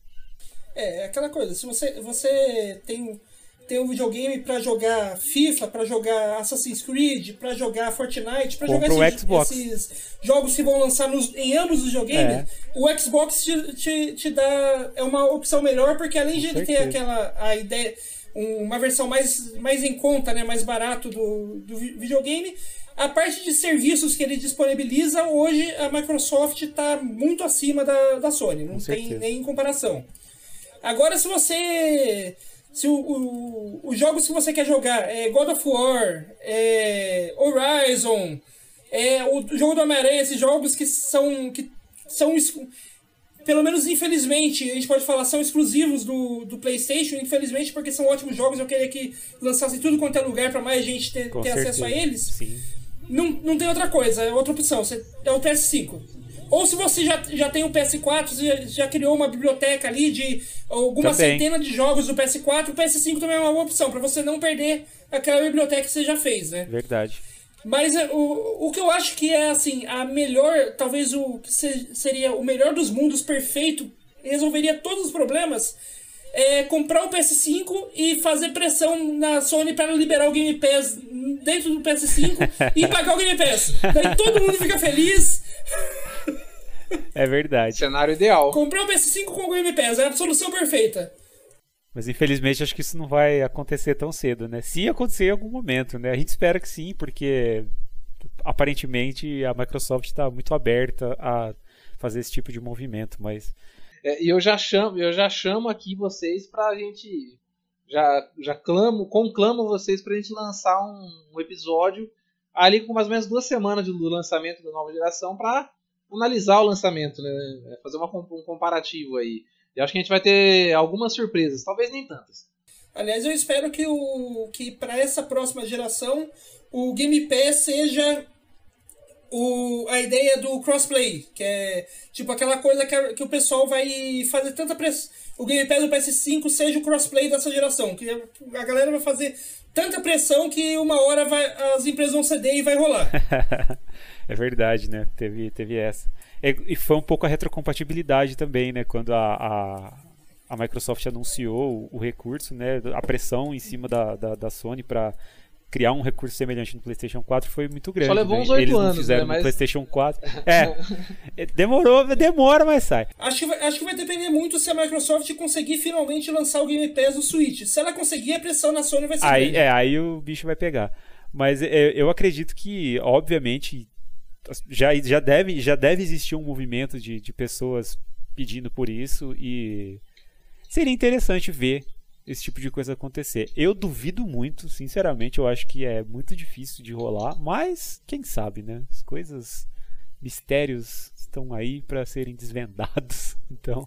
É, é aquela coisa, se você, você tem, tem um videogame para jogar FIFA, para jogar Assassin's Creed, para jogar Fortnite, para jogar esses, esses, jogos que vão lançar nos, em ambos os videogames, é. o Xbox te, te, te, dá é uma opção melhor, porque além de ele ter aquela a ideia uma versão mais, mais em conta, né, mais barato do, do videogame. A parte de serviços que ele disponibiliza, hoje a Microsoft está muito acima da, da Sony, não Com tem certeza. nem comparação. Agora, se você. Se o, o, os jogos que você quer jogar é God of War, é Horizon, é o jogo do Homem-Aranha, esses jogos que são. que são pelo menos infelizmente, a gente pode falar, são exclusivos do, do PlayStation, infelizmente, porque são ótimos jogos. Eu queria que lançassem tudo quanto é lugar para mais gente ter, ter acesso a eles. Sim. Não, não tem outra coisa, é outra opção. Você, é o PS5. Ou se você já, já tem o PS4, você já, já criou uma biblioteca ali de alguma também. centena de jogos do PS4, o PS5 também é uma boa opção, para você não perder aquela biblioteca que você já fez, né? Verdade. Mas é, o, o que eu acho que é assim, a melhor, talvez o que seria o melhor dos mundos perfeito, resolveria todos os problemas, é comprar o PS5 e fazer pressão na Sony para liberar o Game Pass dentro do PS5 e pagar o Game Pass. Daí todo mundo fica feliz. É verdade. Cenário ideal. Comprar o PS5 com o Game Pass é a solução perfeita. Mas infelizmente acho que isso não vai acontecer tão cedo, né? Se acontecer em algum momento, né? A gente espera que sim, porque aparentemente a Microsoft está muito aberta a fazer esse tipo de movimento, mas é, e eu já chamo, eu já chamo aqui vocês para a gente já já clamo, conclamo vocês para a gente lançar um, um, episódio ali com mais ou menos duas semanas do lançamento da nova geração para analisar o lançamento, né? É, fazer uma, um comparativo aí. E acho que a gente vai ter algumas surpresas, talvez nem tantas. Aliás, eu espero que, o, que para essa próxima geração o Game Pass seja o, a ideia do crossplay, que é tipo aquela coisa que, que o pessoal vai fazer tanta pressão. O Game Pass do PS5 seja o crossplay dessa geração, que a galera vai fazer tanta pressão que uma hora vai, as empresas vão ceder e vai rolar. é verdade, né? Teve, teve essa. É, e foi um pouco a retrocompatibilidade também, né? Quando a, a, a Microsoft anunciou o, o, recurso, né? A pressão em cima da, da, da Sony para criar um recurso semelhante no PlayStation 4 foi muito grande. Só levou né? uns oito anos, fizeram né? Mas... no PlayStation 4. É, é, demorou, demora, mas sai. Acho que, vai, acho que vai depender muito se a Microsoft conseguir finalmente lançar o Game Pass no Switch. Se ela conseguir, a pressão na Sony vai ser aí, grande. É, aí o bicho vai pegar. Mas é, eu acredito que, obviamente, já, já, deve, já deve existir um movimento de, de pessoas pedindo por isso e seria interessante ver esse tipo de coisa acontecer. Eu duvido muito, sinceramente, eu acho que é muito difícil de rolar, mas quem sabe, né? As coisas, mistérios estão aí para serem desvendados. Então,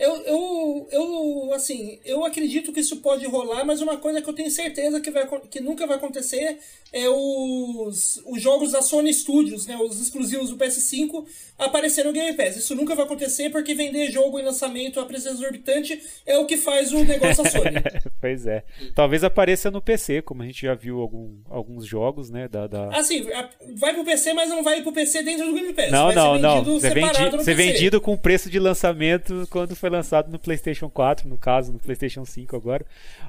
eu, eu, eu, assim, eu acredito que isso pode rolar, mas uma coisa que eu tenho certeza que, vai, que nunca vai acontecer é os, os jogos da Sony Studios, né, os exclusivos do PS5, aparecer no Game Pass. Isso nunca vai acontecer porque vender jogo em lançamento a preço exorbitante é o que faz o negócio da Sony. pois é. Talvez apareça no PC, como a gente já viu algum, alguns jogos, né, da... da... Assim, vai pro PC, mas não vai pro PC dentro do Game Pass. Não, vai não, não. Ser vendido, ser vendido com preço de lançamento quando foi lançado no PlayStation 4, no caso, no PlayStation 5 agora.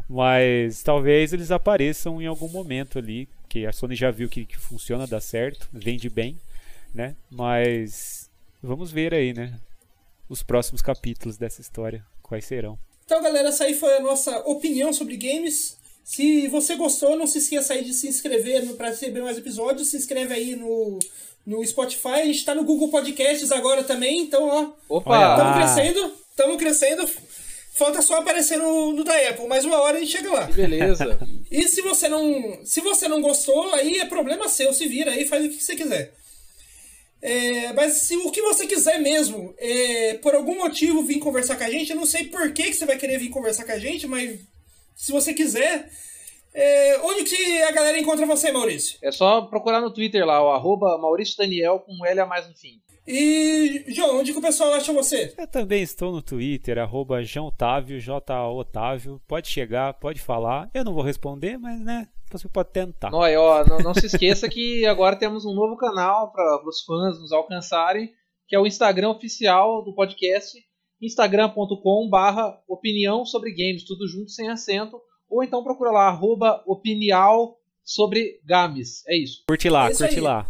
Mas talvez eles apareçam em algum momento ali, que a Sony já viu que, que funciona, dá certo, vende bem, né? Mas vamos ver aí, né? Os próximos capítulos dessa história, quais serão. Então, galera, essa aí foi a nossa opinião sobre games. Se você gostou, não se esqueça aí de se inscrever para receber mais episódios. Se inscreve aí no, no Spotify. A gente está no Google Podcasts agora também. Então, ó. Opa! Estamos crescendo. Estamos crescendo. Falta só aparecer no, no, da Apple, mais uma hora a gente chega lá. Beleza. e se você não, se você não gostou, aí é problema seu, se vira aí, faz o que você quiser. É, mas se o que você quiser mesmo, é, por algum motivo vir conversar com a gente, eu não sei por que, que você vai querer vir conversar com a gente, mas se você quiser, é, onde que a galera encontra você, Maurício? É só procurar no Twitter lá, o arroba Maurício Daniel com L a mais no fim. E, João, onde que o pessoal acha você? Eu também estou no Twitter, arroba Otávio, J Otávio. Pode chegar, pode falar. Eu não vou responder, mas né, você pode tentar. Não, ó, não, não se esqueça que agora temos um novo canal para os fãs nos alcançarem, que é o Instagram oficial do podcast, instagram.com barra opinião sobre games, tudo junto sem acento, ou então procura lá, arroba opinial sobre games. É isso. Curte lá, é curte aí. lá.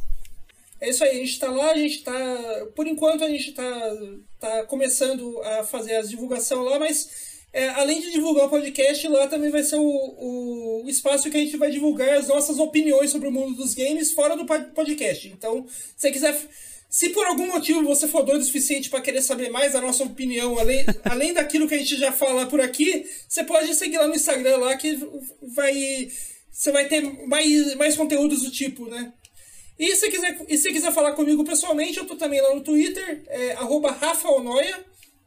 É isso aí, a gente tá lá, a gente tá. Por enquanto a gente tá, tá começando a fazer as divulgação lá, mas é, além de divulgar o podcast, lá também vai ser o, o espaço que a gente vai divulgar as nossas opiniões sobre o mundo dos games fora do podcast. Então, se você quiser. Se por algum motivo você for doido o suficiente para querer saber mais da nossa opinião, além, além daquilo que a gente já fala por aqui, você pode seguir lá no Instagram lá que vai. Você vai ter mais, mais conteúdos do tipo, né? E se quiser, e se quiser falar comigo pessoalmente, eu tô também lá no Twitter, é.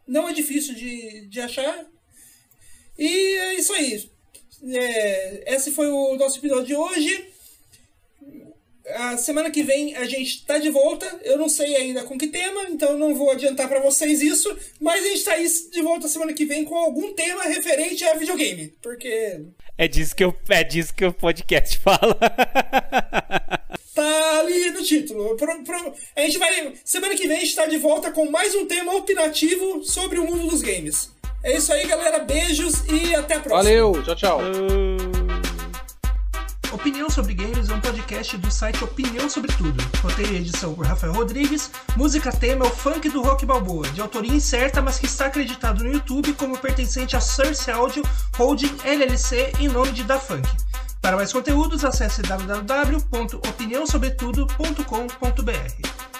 Não é difícil de, de achar. E é isso aí. É, esse foi o nosso episódio de hoje. A semana que vem a gente tá de volta. Eu não sei ainda com que tema, então não vou adiantar para vocês isso. Mas a gente tá aí de volta semana que vem com algum tema referente a videogame. Porque. É disso que, eu, é disso que o podcast fala. Tá ali no título. Pro, pro, a gente vai. Semana que vem a gente tá de volta com mais um tema opinativo sobre o mundo dos games. É isso aí, galera. Beijos e até a próxima. Valeu, tchau, tchau. Opinião sobre Games é um podcast do site Opinião Sobre Tudo. Roteiro e edição por Rafael Rodrigues. Música tema é o funk do Rock Balboa, de autoria incerta, mas que está acreditado no YouTube como pertencente a Source Audio Holding LLC em nome de Da Funk. Para mais conteúdos, acesse www.opiniãosobretudo.com.br.